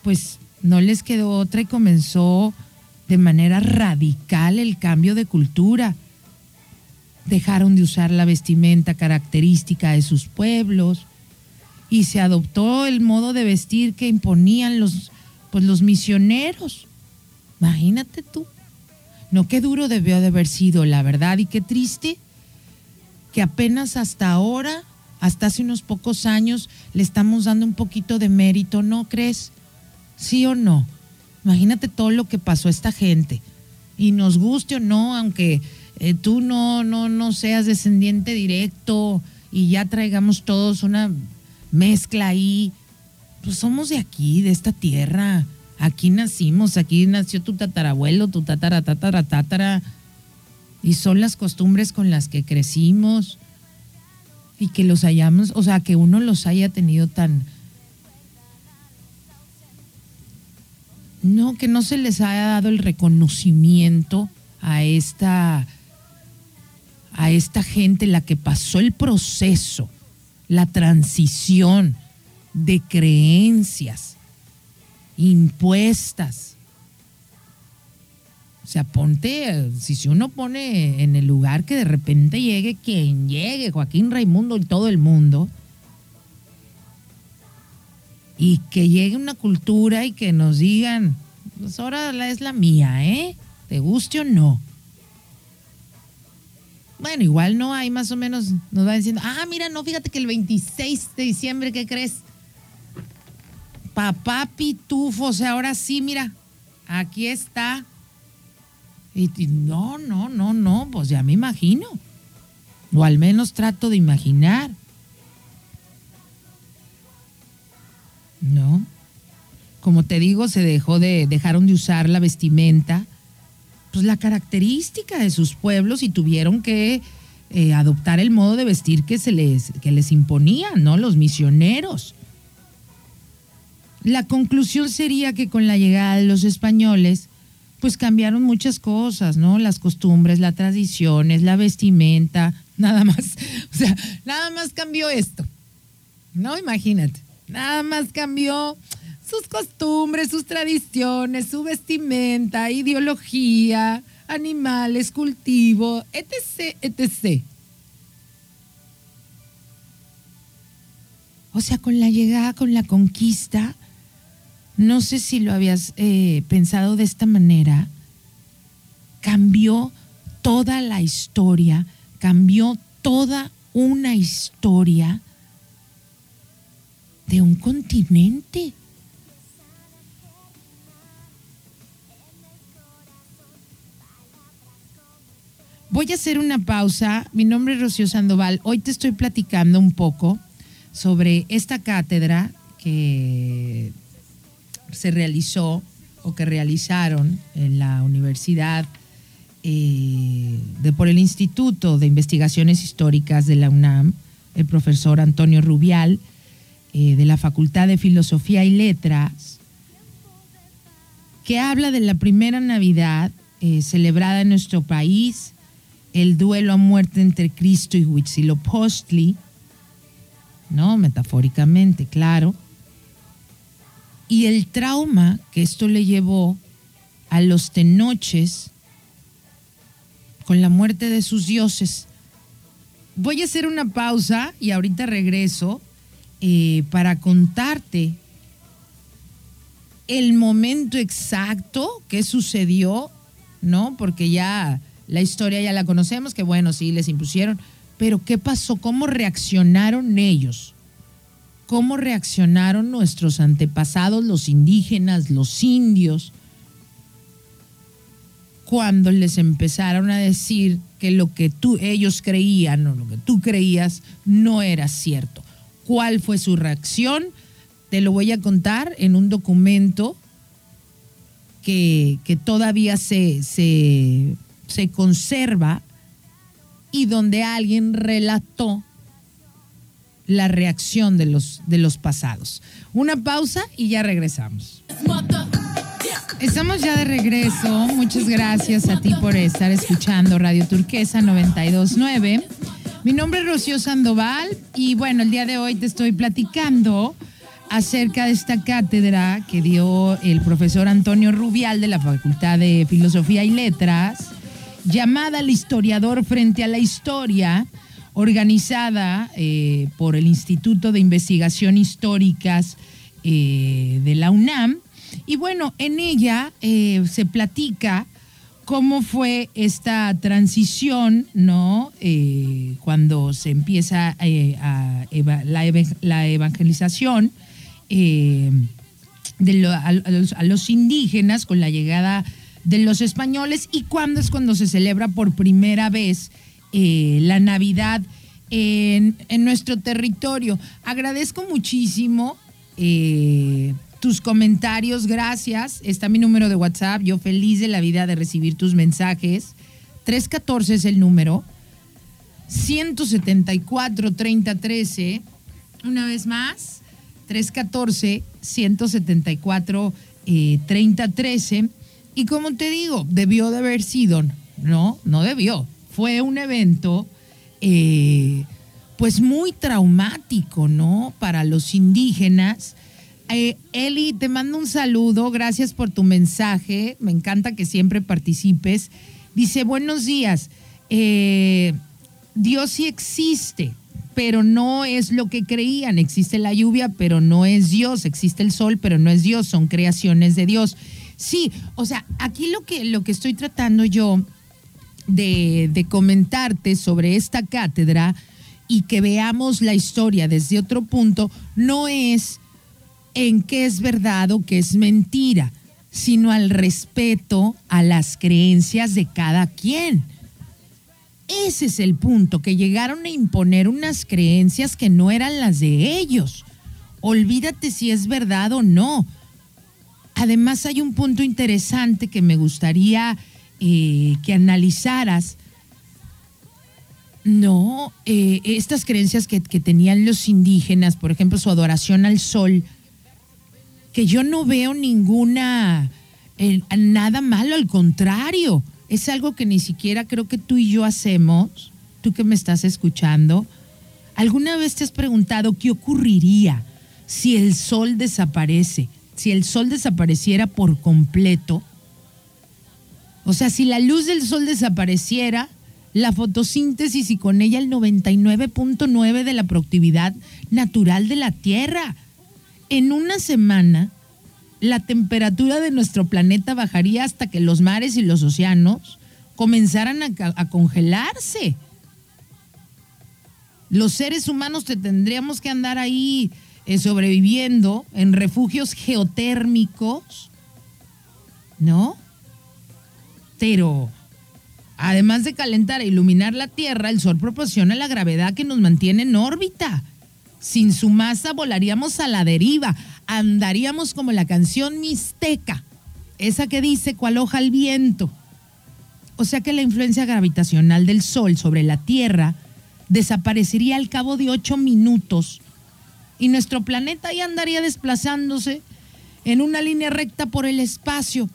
pues no les quedó otra y comenzó de manera radical el cambio de cultura. Dejaron de usar la vestimenta característica de sus pueblos y se adoptó el modo de vestir que imponían los, pues, los misioneros. Imagínate tú. No, qué duro debió de haber sido, la verdad, y qué triste que apenas hasta ahora, hasta hace unos pocos años, le estamos dando un poquito de mérito, ¿no crees? ¿Sí o no? Imagínate todo lo que pasó a esta gente. Y nos guste o no, aunque eh, tú no, no, no seas descendiente directo y ya traigamos todos una mezcla ahí. Pues somos de aquí, de esta tierra. Aquí nacimos, aquí nació tu tatarabuelo, tu tatara, tatara, tatara. Y son las costumbres con las que crecimos. Y que los hayamos, o sea, que uno los haya tenido tan... No, que no se les haya dado el reconocimiento a esta a esta gente la que pasó el proceso, la transición de creencias impuestas. O sea, ponte, si, uno pone en el lugar que de repente llegue quien llegue, Joaquín Raimundo y todo el mundo, y que llegue una cultura y que nos digan, pues ahora es la mía, ¿eh? ¿Te guste o no? Bueno, igual no hay más o menos, nos va diciendo, ah, mira, no, fíjate que el 26 de diciembre, ¿qué crees? Papá Pitufo, o sea, ahora sí, mira, aquí está. Y, no, no, no, no, pues ya me imagino. O al menos trato de imaginar. No. Como te digo, se dejó de, dejaron de usar la vestimenta pues, la característica de sus pueblos y tuvieron que eh, adoptar el modo de vestir que se les, que les imponían, ¿no? Los misioneros. La conclusión sería que con la llegada de los españoles, pues cambiaron muchas cosas, ¿no? Las costumbres, las tradiciones, la vestimenta, *laughs* nada más. O sea, nada más cambió esto. No, imagínate. Nada más cambió sus costumbres, sus tradiciones, su vestimenta, ideología, animales, cultivo, etc., etc. O sea, con la llegada, con la conquista, no sé si lo habías eh, pensado de esta manera, cambió toda la historia, cambió toda una historia de un continente. Voy a hacer una pausa. Mi nombre es Rocío Sandoval. Hoy te estoy platicando un poco sobre esta cátedra que se realizó o que realizaron en la Universidad eh, de, por el Instituto de Investigaciones Históricas de la UNAM, el profesor Antonio Rubial, eh, de la Facultad de Filosofía y Letras, que habla de la primera Navidad eh, celebrada en nuestro país el duelo a muerte entre Cristo y Huitzilopochtli, ¿no? Metafóricamente, claro. Y el trauma que esto le llevó a los tenoches con la muerte de sus dioses. Voy a hacer una pausa y ahorita regreso eh, para contarte el momento exacto que sucedió, ¿no? Porque ya la historia ya la conocemos, que bueno, sí, les impusieron, pero ¿qué pasó? ¿Cómo reaccionaron ellos? ¿Cómo reaccionaron nuestros antepasados, los indígenas, los indios, cuando les empezaron a decir que lo que tú, ellos creían o lo que tú creías no era cierto? ¿Cuál fue su reacción? Te lo voy a contar en un documento que, que todavía se, se se conserva y donde alguien relató la reacción de los, de los pasados. Una pausa y ya regresamos. Estamos ya de regreso. Muchas gracias a ti por estar escuchando Radio Turquesa 929. Mi nombre es Rocío Sandoval y bueno, el día de hoy te estoy platicando acerca de esta cátedra que dio el profesor Antonio Rubial de la Facultad de Filosofía y Letras llamada El historiador frente a la historia, organizada eh, por el Instituto de Investigación Históricas eh, de la UNAM. Y bueno, en ella eh, se platica cómo fue esta transición, ¿no? cuando se empieza a, la, evangelización de a, los, indígenas con la llegada de los españoles y cuándo es cuando se celebra por primera vez eh, la Navidad en, nuestro territorio. Agradezco muchísimo eh, tus comentarios, gracias. Está mi número de WhatsApp, yo feliz de la vida de recibir tus mensajes. 314 es el número. 174 3013. Una vez más, 314 174 3013. Y como te digo, debió de haber sido, no, no debió. Fue un evento eh, pues muy traumático, ¿no? Para los indígenas. Eh, Eli, te mando un saludo, gracias por tu mensaje, me encanta que siempre participes. Dice, buenos días, eh, Dios sí existe, pero no es lo que creían, existe la lluvia, pero no es Dios, existe el sol, pero no es Dios, son creaciones de Dios. Sí, o sea, aquí lo que, lo que estoy tratando yo de, comentarte sobre esta cátedra y que veamos la historia desde otro punto, no es en qué es verdad o qué es mentira, sino al respeto a las creencias de cada quien. Ese es el punto, que llegaron a imponer unas creencias que no eran las de ellos. Olvídate si es verdad o no. Además hay un punto interesante que me gustaría que analizaras, no, eh, estas creencias que, tenían los indígenas, por ejemplo, su adoración al sol, que yo no veo ninguna, eh, nada malo, al contrario, es algo que ni siquiera creo que tú y yo hacemos, tú que me estás escuchando. ¿Alguna vez te has preguntado qué ocurriría si el sol desaparece? Si el sol desapareciera por completo, o sea, si la luz del sol desapareciera, la fotosíntesis y con ella el 99.9 de la productividad natural de la Tierra. En una semana, la temperatura de nuestro planeta bajaría hasta que los mares y los océanos comenzaran a, congelarse. Los seres humanos te tendríamos que andar ahí eh, sobreviviendo en refugios geotérmicos, ¿no? Pero además de calentar e iluminar la Tierra, el Sol proporciona la gravedad que nos mantiene en órbita. Sin su masa volaríamos a la deriva, andaríamos como la canción mixteca, esa que dice cual hoja al viento. O sea que la influencia gravitacional del Sol sobre la Tierra desaparecería al cabo de ocho minutos y nuestro planeta ya andaría desplazándose en una línea recta por el espacio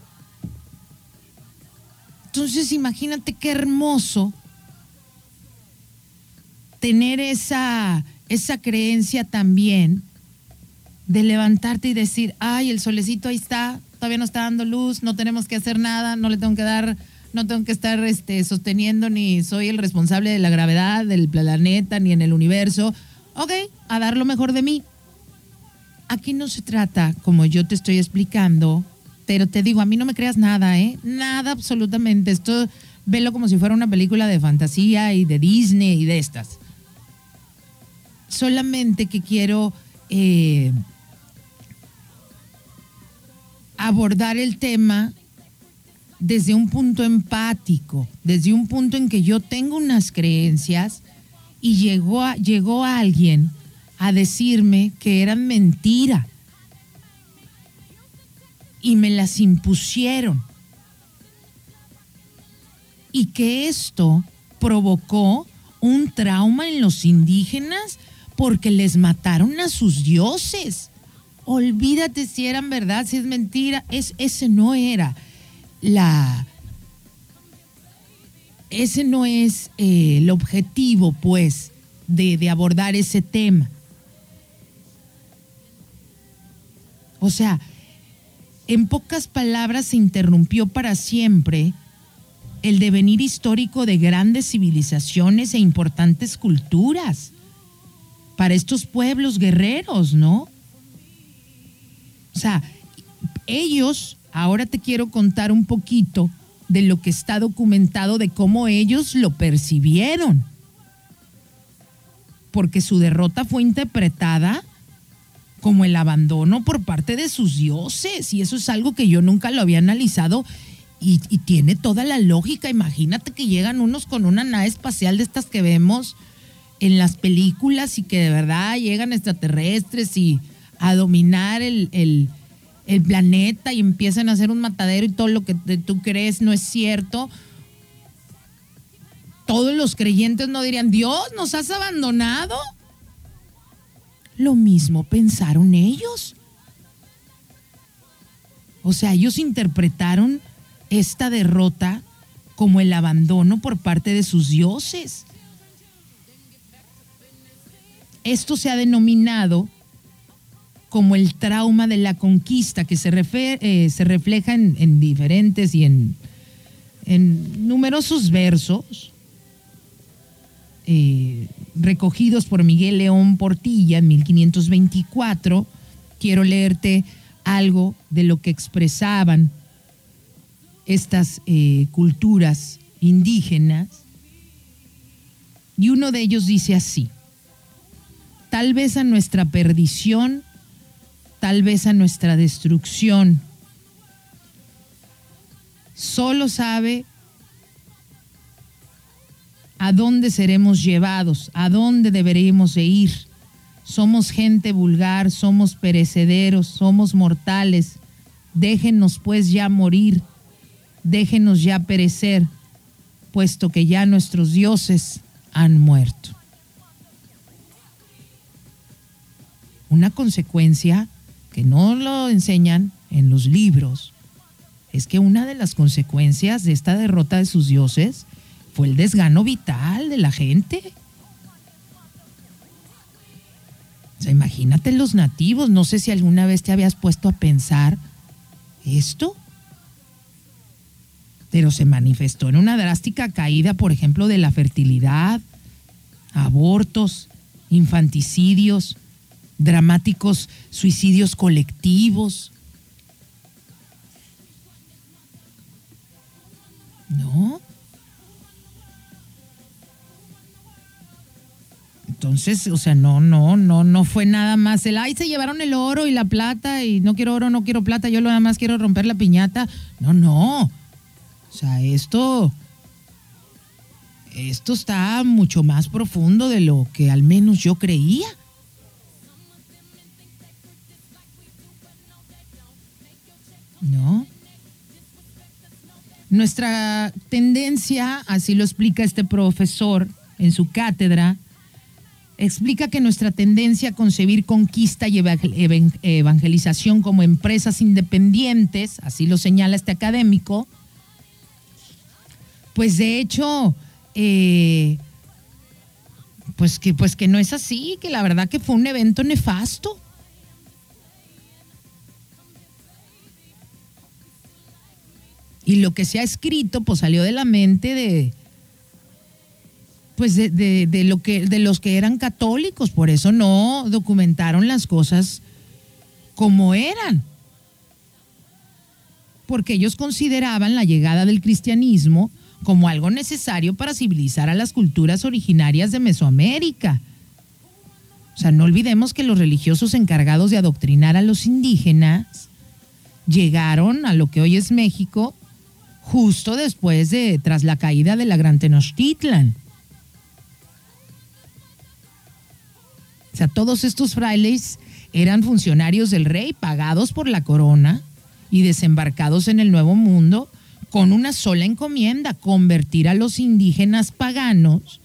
entonces imagínate qué hermoso tener esa, esa creencia también de levantarte y decir, ay, el solecito ahí está, todavía no está dando luz, no tenemos que hacer nada, no le tengo que dar, no tengo que estar este, sosteniendo ni soy el responsable de la gravedad del planeta ni en el universo. Ok, a dar lo mejor de mí. Aquí no se trata, como yo te estoy explicando, pero te digo, a mí no me creas nada, ¿eh? Nada absolutamente. Esto velo como si fuera una película de fantasía y de Disney y de estas. Solamente que quiero eh, abordar el tema desde un punto empático, desde un punto en que yo tengo unas creencias y llegó, a, llegó alguien a decirme que eran mentira y me las impusieron. Y que esto provocó un trauma en los indígenas porque les mataron a sus dioses. Olvídate si eran verdad, si es mentira. Es, ese no era la. Ese no es eh, el objetivo, pues, de, de abordar ese tema. O sea, en pocas palabras se interrumpió para siempre el devenir histórico de grandes civilizaciones e importantes culturas para estos pueblos guerreros, ¿no? O sea, ellos, ahora te quiero contar un poquito de lo que está documentado de cómo ellos lo percibieron. Porque su derrota fue interpretada como el abandono por parte de sus dioses. Y eso es algo que yo nunca lo había analizado y, tiene toda la lógica. Imagínate que llegan unos con una nave espacial de estas que vemos en las películas y que de verdad llegan extraterrestres y a dominar el, el, planeta y empiezan a hacer un matadero y todo lo que tú crees no es cierto, todos los creyentes no dirían, Dios, nos has abandonado. Lo mismo pensaron ellos. O sea, ellos interpretaron esta derrota como el abandono por parte de sus dioses. Esto se ha denominado como el trauma de la conquista, que se, eh, refleja en, diferentes y en, en numerosos versos eh, recogidos por Miguel León Portilla en 1524. Quiero leerte algo de lo que expresaban estas eh, culturas indígenas. Y uno de ellos dice así, tal vez a nuestra perdición, tal vez a nuestra destrucción. Solo sabe a dónde seremos llevados, a dónde deberemos de ir. Somos gente vulgar, somos perecederos, somos mortales. Déjenos pues ya morir, déjenos ya perecer, puesto que ya nuestros dioses han muerto. Una consecuencia que no lo enseñan en los libros es que una de las consecuencias de esta derrota de sus dioses fue el desgano vital de la gente. O sea, imagínate los nativos, no sé si alguna vez te habías puesto a pensar esto, pero se manifestó en una drástica caída, por ejemplo, de la fertilidad, abortos, infanticidios, dramáticos suicidios colectivos. ¿No? Entonces, o sea, no, no, no, no fue nada más el, ay, se llevaron el oro y la plata y no quiero oro, no quiero plata, yo lo más quiero romper la piñata. No, no. O sea, esto, esto está mucho más profundo de lo que al menos yo creía. ¿No? Nuestra tendencia, así lo explica este profesor en su cátedra, explica que nuestra tendencia a concebir conquista y evangelización como empresas independientes, así lo señala este académico, pues de hecho, eh, pues, que, pues que no es así, que la verdad que fue un evento nefasto. Y lo que se ha escrito, pues salió de la mente de, pues de, lo que, de los que eran católicos, por eso no documentaron las cosas como eran. Porque ellos consideraban la llegada del cristianismo como algo necesario para civilizar a las culturas originarias de Mesoamérica. O sea, no olvidemos que los religiosos encargados de adoctrinar a los indígenas llegaron a lo que hoy es México justo después de, tras la caída de la Gran Tenochtitlan. O sea, todos estos frailes eran funcionarios del rey, pagados por la corona y desembarcados en el Nuevo Mundo con una sola encomienda, convertir a los indígenas paganos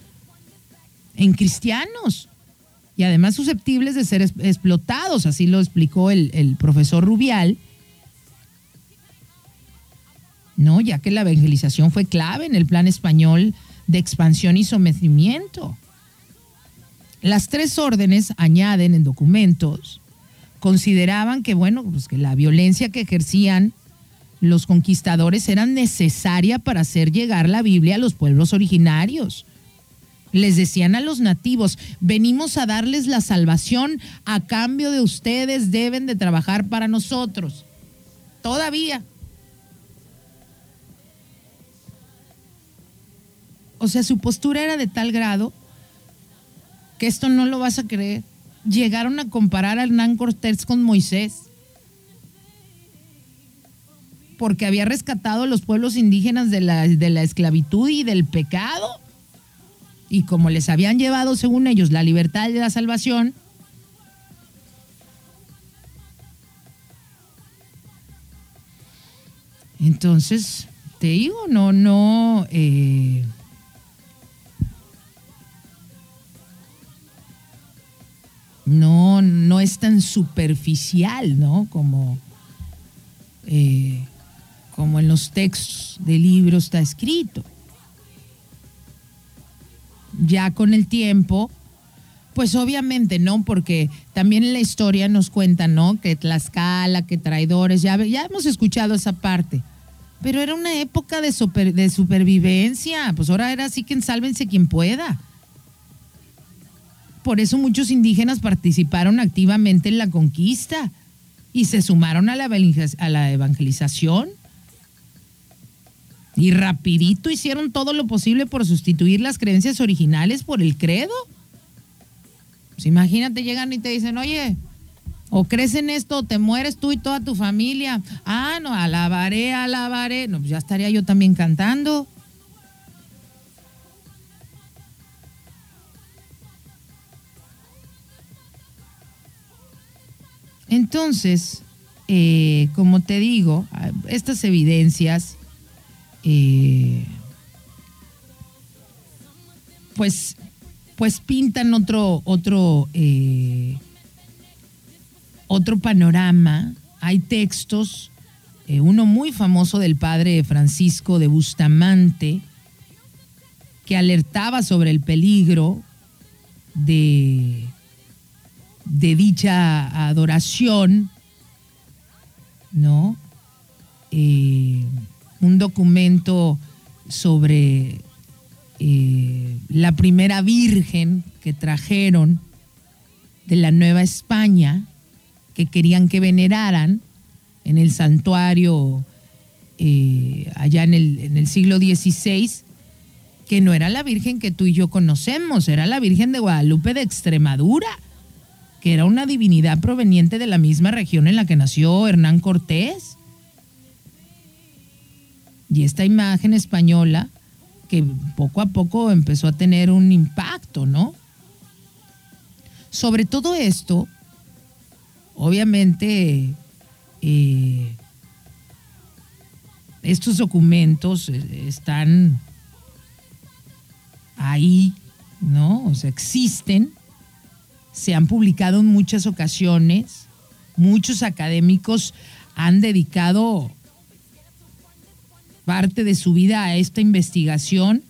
en cristianos y además susceptibles de ser explotados, así lo explicó el, el profesor Rubial, ¿no? ya que la evangelización fue clave en el plan español de expansión y sometimiento. Las tres órdenes añaden en documentos, consideraban que, bueno, pues que la violencia que ejercían los conquistadores era necesaria para hacer llegar la Biblia a los pueblos originarios. Les decían a los nativos, venimos a darles la salvación, a cambio de ustedes deben de trabajar para nosotros. Todavía. O sea, su postura era de tal grado que esto no lo vas a creer. Llegaron a comparar a Hernán Cortés con Moisés porque había rescatado a los pueblos indígenas de la, de la esclavitud y del pecado. Y como les habían llevado, según ellos, la libertad y la salvación, entonces, te digo, no, no, eh, no, no es tan superficial, ¿no? Como, eh, como en los textos de libros está escrito. Ya con el tiempo, pues obviamente no, porque también en la historia nos cuentan, ¿no? Que Tlaxcala, que traidores, ya, ya hemos escuchado esa parte. Pero era una época de, de supervivencia, pues ahora era así que sálvense quien pueda por eso muchos indígenas participaron activamente en la conquista y se sumaron a la, evangelización. Y rapidito hicieron todo lo posible por sustituir las creencias originales por el credo. Pues imagínate, llegan y te dicen, oye, o crees en esto, o te mueres tú y toda tu familia. Ah, no, alabaré, alabaré. No, pues ya estaría yo también cantando. Entonces, eh, como te digo, estas evidencias, eh, pues, pues pintan otro, otro, eh, otro panorama. Hay textos, uno muy famoso del padre Francisco de Bustamante, que alertaba sobre el peligro de de dicha adoración, ¿no? Eh, un documento sobre eh, la primera virgen que trajeron de la Nueva España, que querían que veneraran en el santuario eh, allá en el, en el siglo XVI, que no era la Virgen que tú y yo conocemos, era la Virgen de Guadalupe de Extremadura era una divinidad proveniente de la misma región en la que nació Hernán Cortés. Y esta imagen española que poco a poco empezó a tener un impacto, ¿no? Sobre todo esto, obviamente, eh, estos documentos eh, están ahí, ¿no? O sea, existen se han publicado en muchas ocasiones, muchos académicos han dedicado parte de su vida a esta investigación.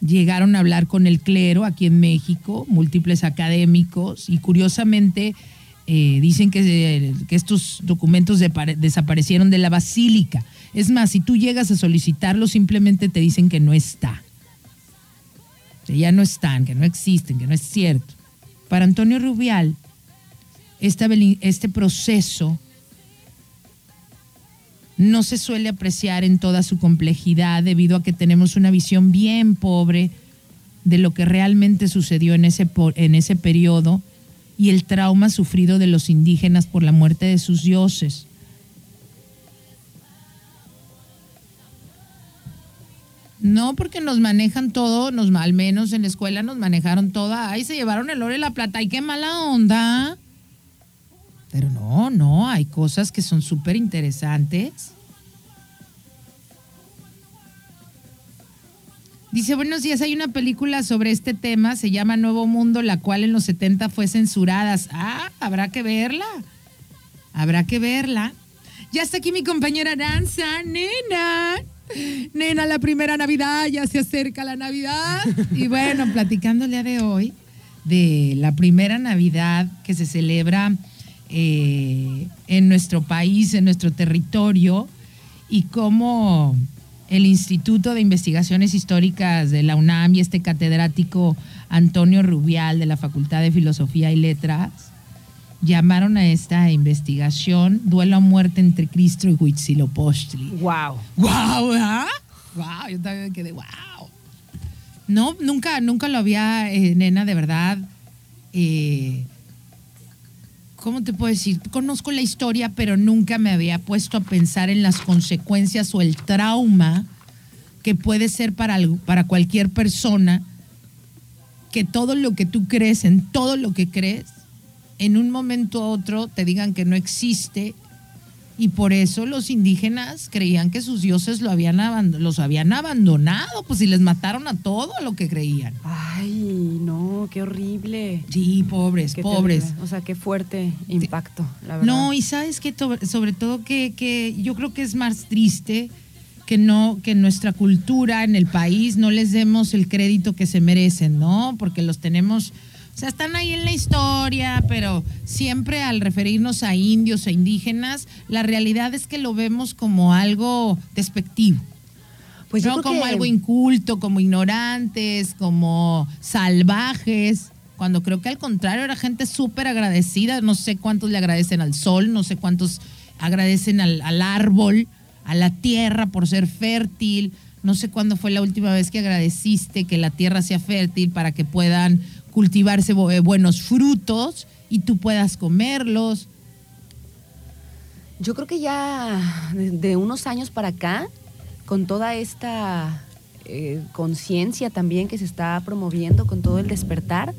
Llegaron a hablar con el clero aquí en México, múltiples académicos, y curiosamente eh, dicen que, que, estos documentos desaparecieron de la basílica. Es más, si tú llegas a solicitarlo, simplemente te dicen que no está que ya no están, que no existen, que no es cierto. Para Antonio Rubial, este proceso no se suele apreciar en toda su complejidad debido a que tenemos una visión bien pobre de lo que realmente sucedió en ese, en ese periodo y el trauma sufrido de los indígenas por la muerte de sus dioses. No, porque nos manejan todo, nos, al menos en la escuela nos manejaron toda. Ay, se llevaron el oro y la plata. Ay, qué mala onda. Pero no, no, hay cosas que son súper interesantes. Dice, buenos días, hay una película sobre este tema, se llama Nuevo Mundo, la cual en los 70 fue censurada. Ah, habrá que verla. Habrá que verla. Ya está aquí mi compañera Danza, nena. Nena, la primera Navidad, ya se acerca la Navidad. *laughs* Y bueno, platicando el día de hoy de la primera Navidad que se celebra eh, en nuestro país, en nuestro territorio, y cómo el Instituto de Investigaciones Históricas de la UNAM y este catedrático Antonio Rubial de la Facultad de Filosofía y Letras llamaron a esta investigación Duelo a muerte entre Cristo y Huitzilopochtli. Wow. Wow, ¿ah? Wow, yo también quedé wow. No, nunca, nunca lo había, eh, nena, de verdad. Eh, ¿Cómo te puedo decir? Conozco la historia, pero nunca me había puesto a pensar en las consecuencias o el trauma que puede ser para, para cualquier persona, que todo lo que tú crees, en todo lo que crees, en un momento u otro te digan que no existe y por eso los indígenas creían que sus dioses lo habían los habían abandonado, pues si les mataron a todo lo que creían. Ay, no, qué horrible. Sí, pobres, pobres. O sea, qué fuerte impacto, la verdad. No, y sabes que sobre todo que, que yo creo que es más triste que no, que nuestra cultura en el país no les demos el crédito que se merecen, ¿no? Porque los tenemos sea, están ahí en la historia, pero siempre al referirnos a indios e indígenas, la realidad es que lo vemos como algo despectivo. Pues no como algo inculto, como ignorantes, como salvajes, cuando creo que al contrario era gente súper agradecida. No sé cuántos le agradecen al sol, no sé cuántos agradecen al, al árbol, a la tierra por ser fértil. No sé cuándo fue la última vez que agradeciste que la tierra sea fértil para que puedan cultivarse eh, buenos frutos y tú puedas comerlos. Yo creo que ya de, unos años para acá, con toda esta eh, conciencia también que se está promoviendo, con todo el despertar,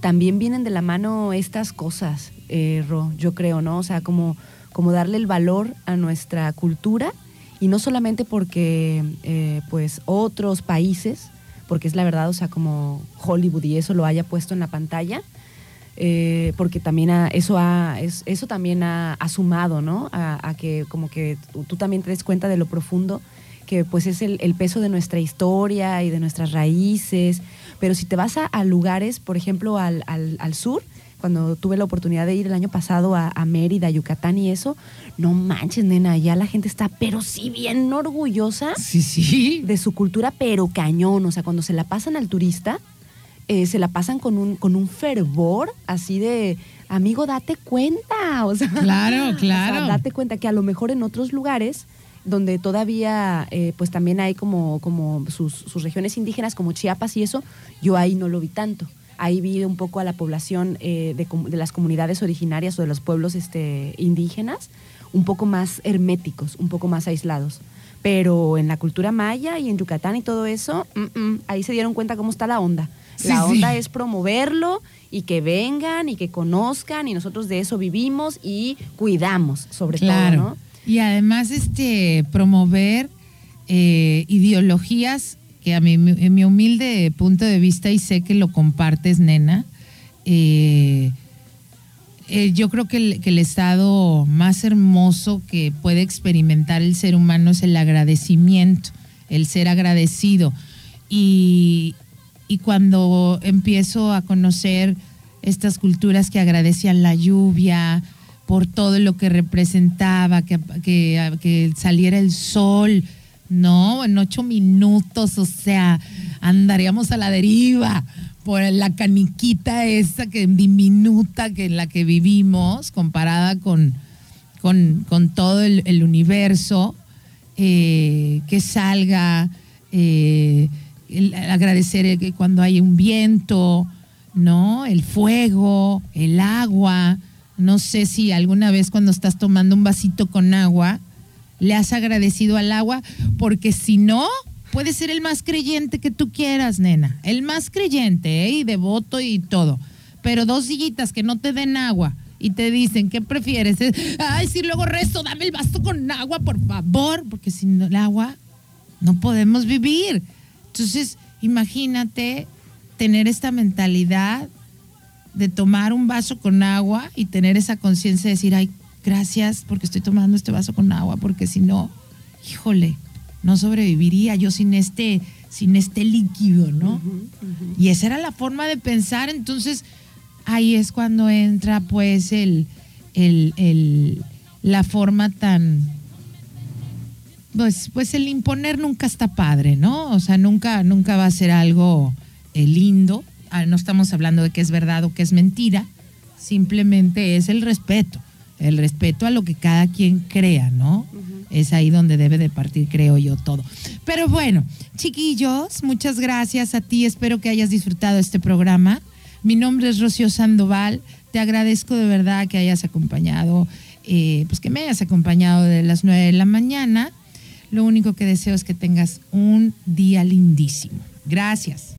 también vienen de la mano estas cosas, eh, Ro, yo creo, ¿no? O sea, como, como darle el valor a nuestra cultura y no solamente porque pues otros países porque es la verdad, o sea, como Hollywood y eso lo haya puesto en la pantalla, eh, porque también eso, ha, eso también ha, sumado, ¿no? A, que como que tú, también te des cuenta de lo profundo que pues es el, peso de nuestra historia y de nuestras raíces, pero si te vas a, lugares, por ejemplo, al, al sur, cuando tuve la oportunidad de ir el año pasado a, Mérida, Yucatán y eso, no manches, nena, ya la gente está, pero sí bien orgullosa sí, sí. de su cultura, pero cañón. O sea, cuando se la pasan al turista, eh, se la pasan con un, con un fervor así de, amigo, date cuenta. *laughs* O sea, claro, claro. date cuenta que a lo mejor en otros lugares donde todavía eh, pues también hay como, como sus, sus regiones indígenas como Chiapas y eso, yo ahí no lo vi tanto ahí vi un poco a la población eh, de, las comunidades originarias o de los pueblos este, indígenas un poco más herméticos, un poco más aislados. Pero en la cultura maya y en Yucatán y todo eso, ahí se dieron cuenta cómo está la onda. la onda es promoverlo y que vengan y que conozcan y nosotros de eso vivimos y cuidamos, sobre todo, ¿no? Y además este promover eh, ideologías que a mi, en mi humilde punto de vista, y sé que lo compartes, nena, eh, eh, yo creo que el, estado más hermoso que puede experimentar el ser humano es el agradecimiento, el ser agradecido. Y, cuando empiezo a conocer estas culturas que agradecían la lluvia, por todo lo que representaba, que, que saliera el sol, no, en ocho minutos, o sea, andaríamos a la deriva por la caniquita esa que diminuta que en la que vivimos, comparada con, con, todo el, universo, eh, que salga, eh, agradecer que cuando hay un viento, ¿no? El fuego, el agua. No sé si alguna vez cuando estás tomando un vasito con agua, le has agradecido al agua, porque si no, puede ser el más creyente que tú quieras, nena. El más creyente, ¿eh? Y devoto y todo. Pero dos sillitas que no te den agua y te dicen, ¿qué prefieres? Ay, si luego rezo, dame el vaso con agua, por favor, porque sin el agua no podemos vivir. Entonces, imagínate tener esta mentalidad de tomar un vaso con agua y tener esa conciencia de decir, ay, gracias porque estoy tomando este vaso con agua, porque si no, híjole, no sobreviviría yo sin este, sin este líquido, ¿no? Y esa era la forma de pensar, entonces ahí es cuando entra pues el, el, la forma tan, pues, pues el imponer nunca está padre, ¿no? O sea, nunca, nunca va a ser algo eh, lindo. Ah, no estamos hablando de que es verdad o que es mentira, simplemente es el respeto el respeto a lo que cada quien crea, ¿no? Es ahí donde debe de partir, creo yo, todo. Pero bueno, chiquillos, muchas gracias a ti. Espero que hayas disfrutado este programa. Mi nombre es Rocío Sandoval. Te agradezco de verdad que hayas acompañado, eh, pues que me hayas acompañado de las nueve de la mañana. Lo único que deseo es que tengas un día lindísimo. Gracias.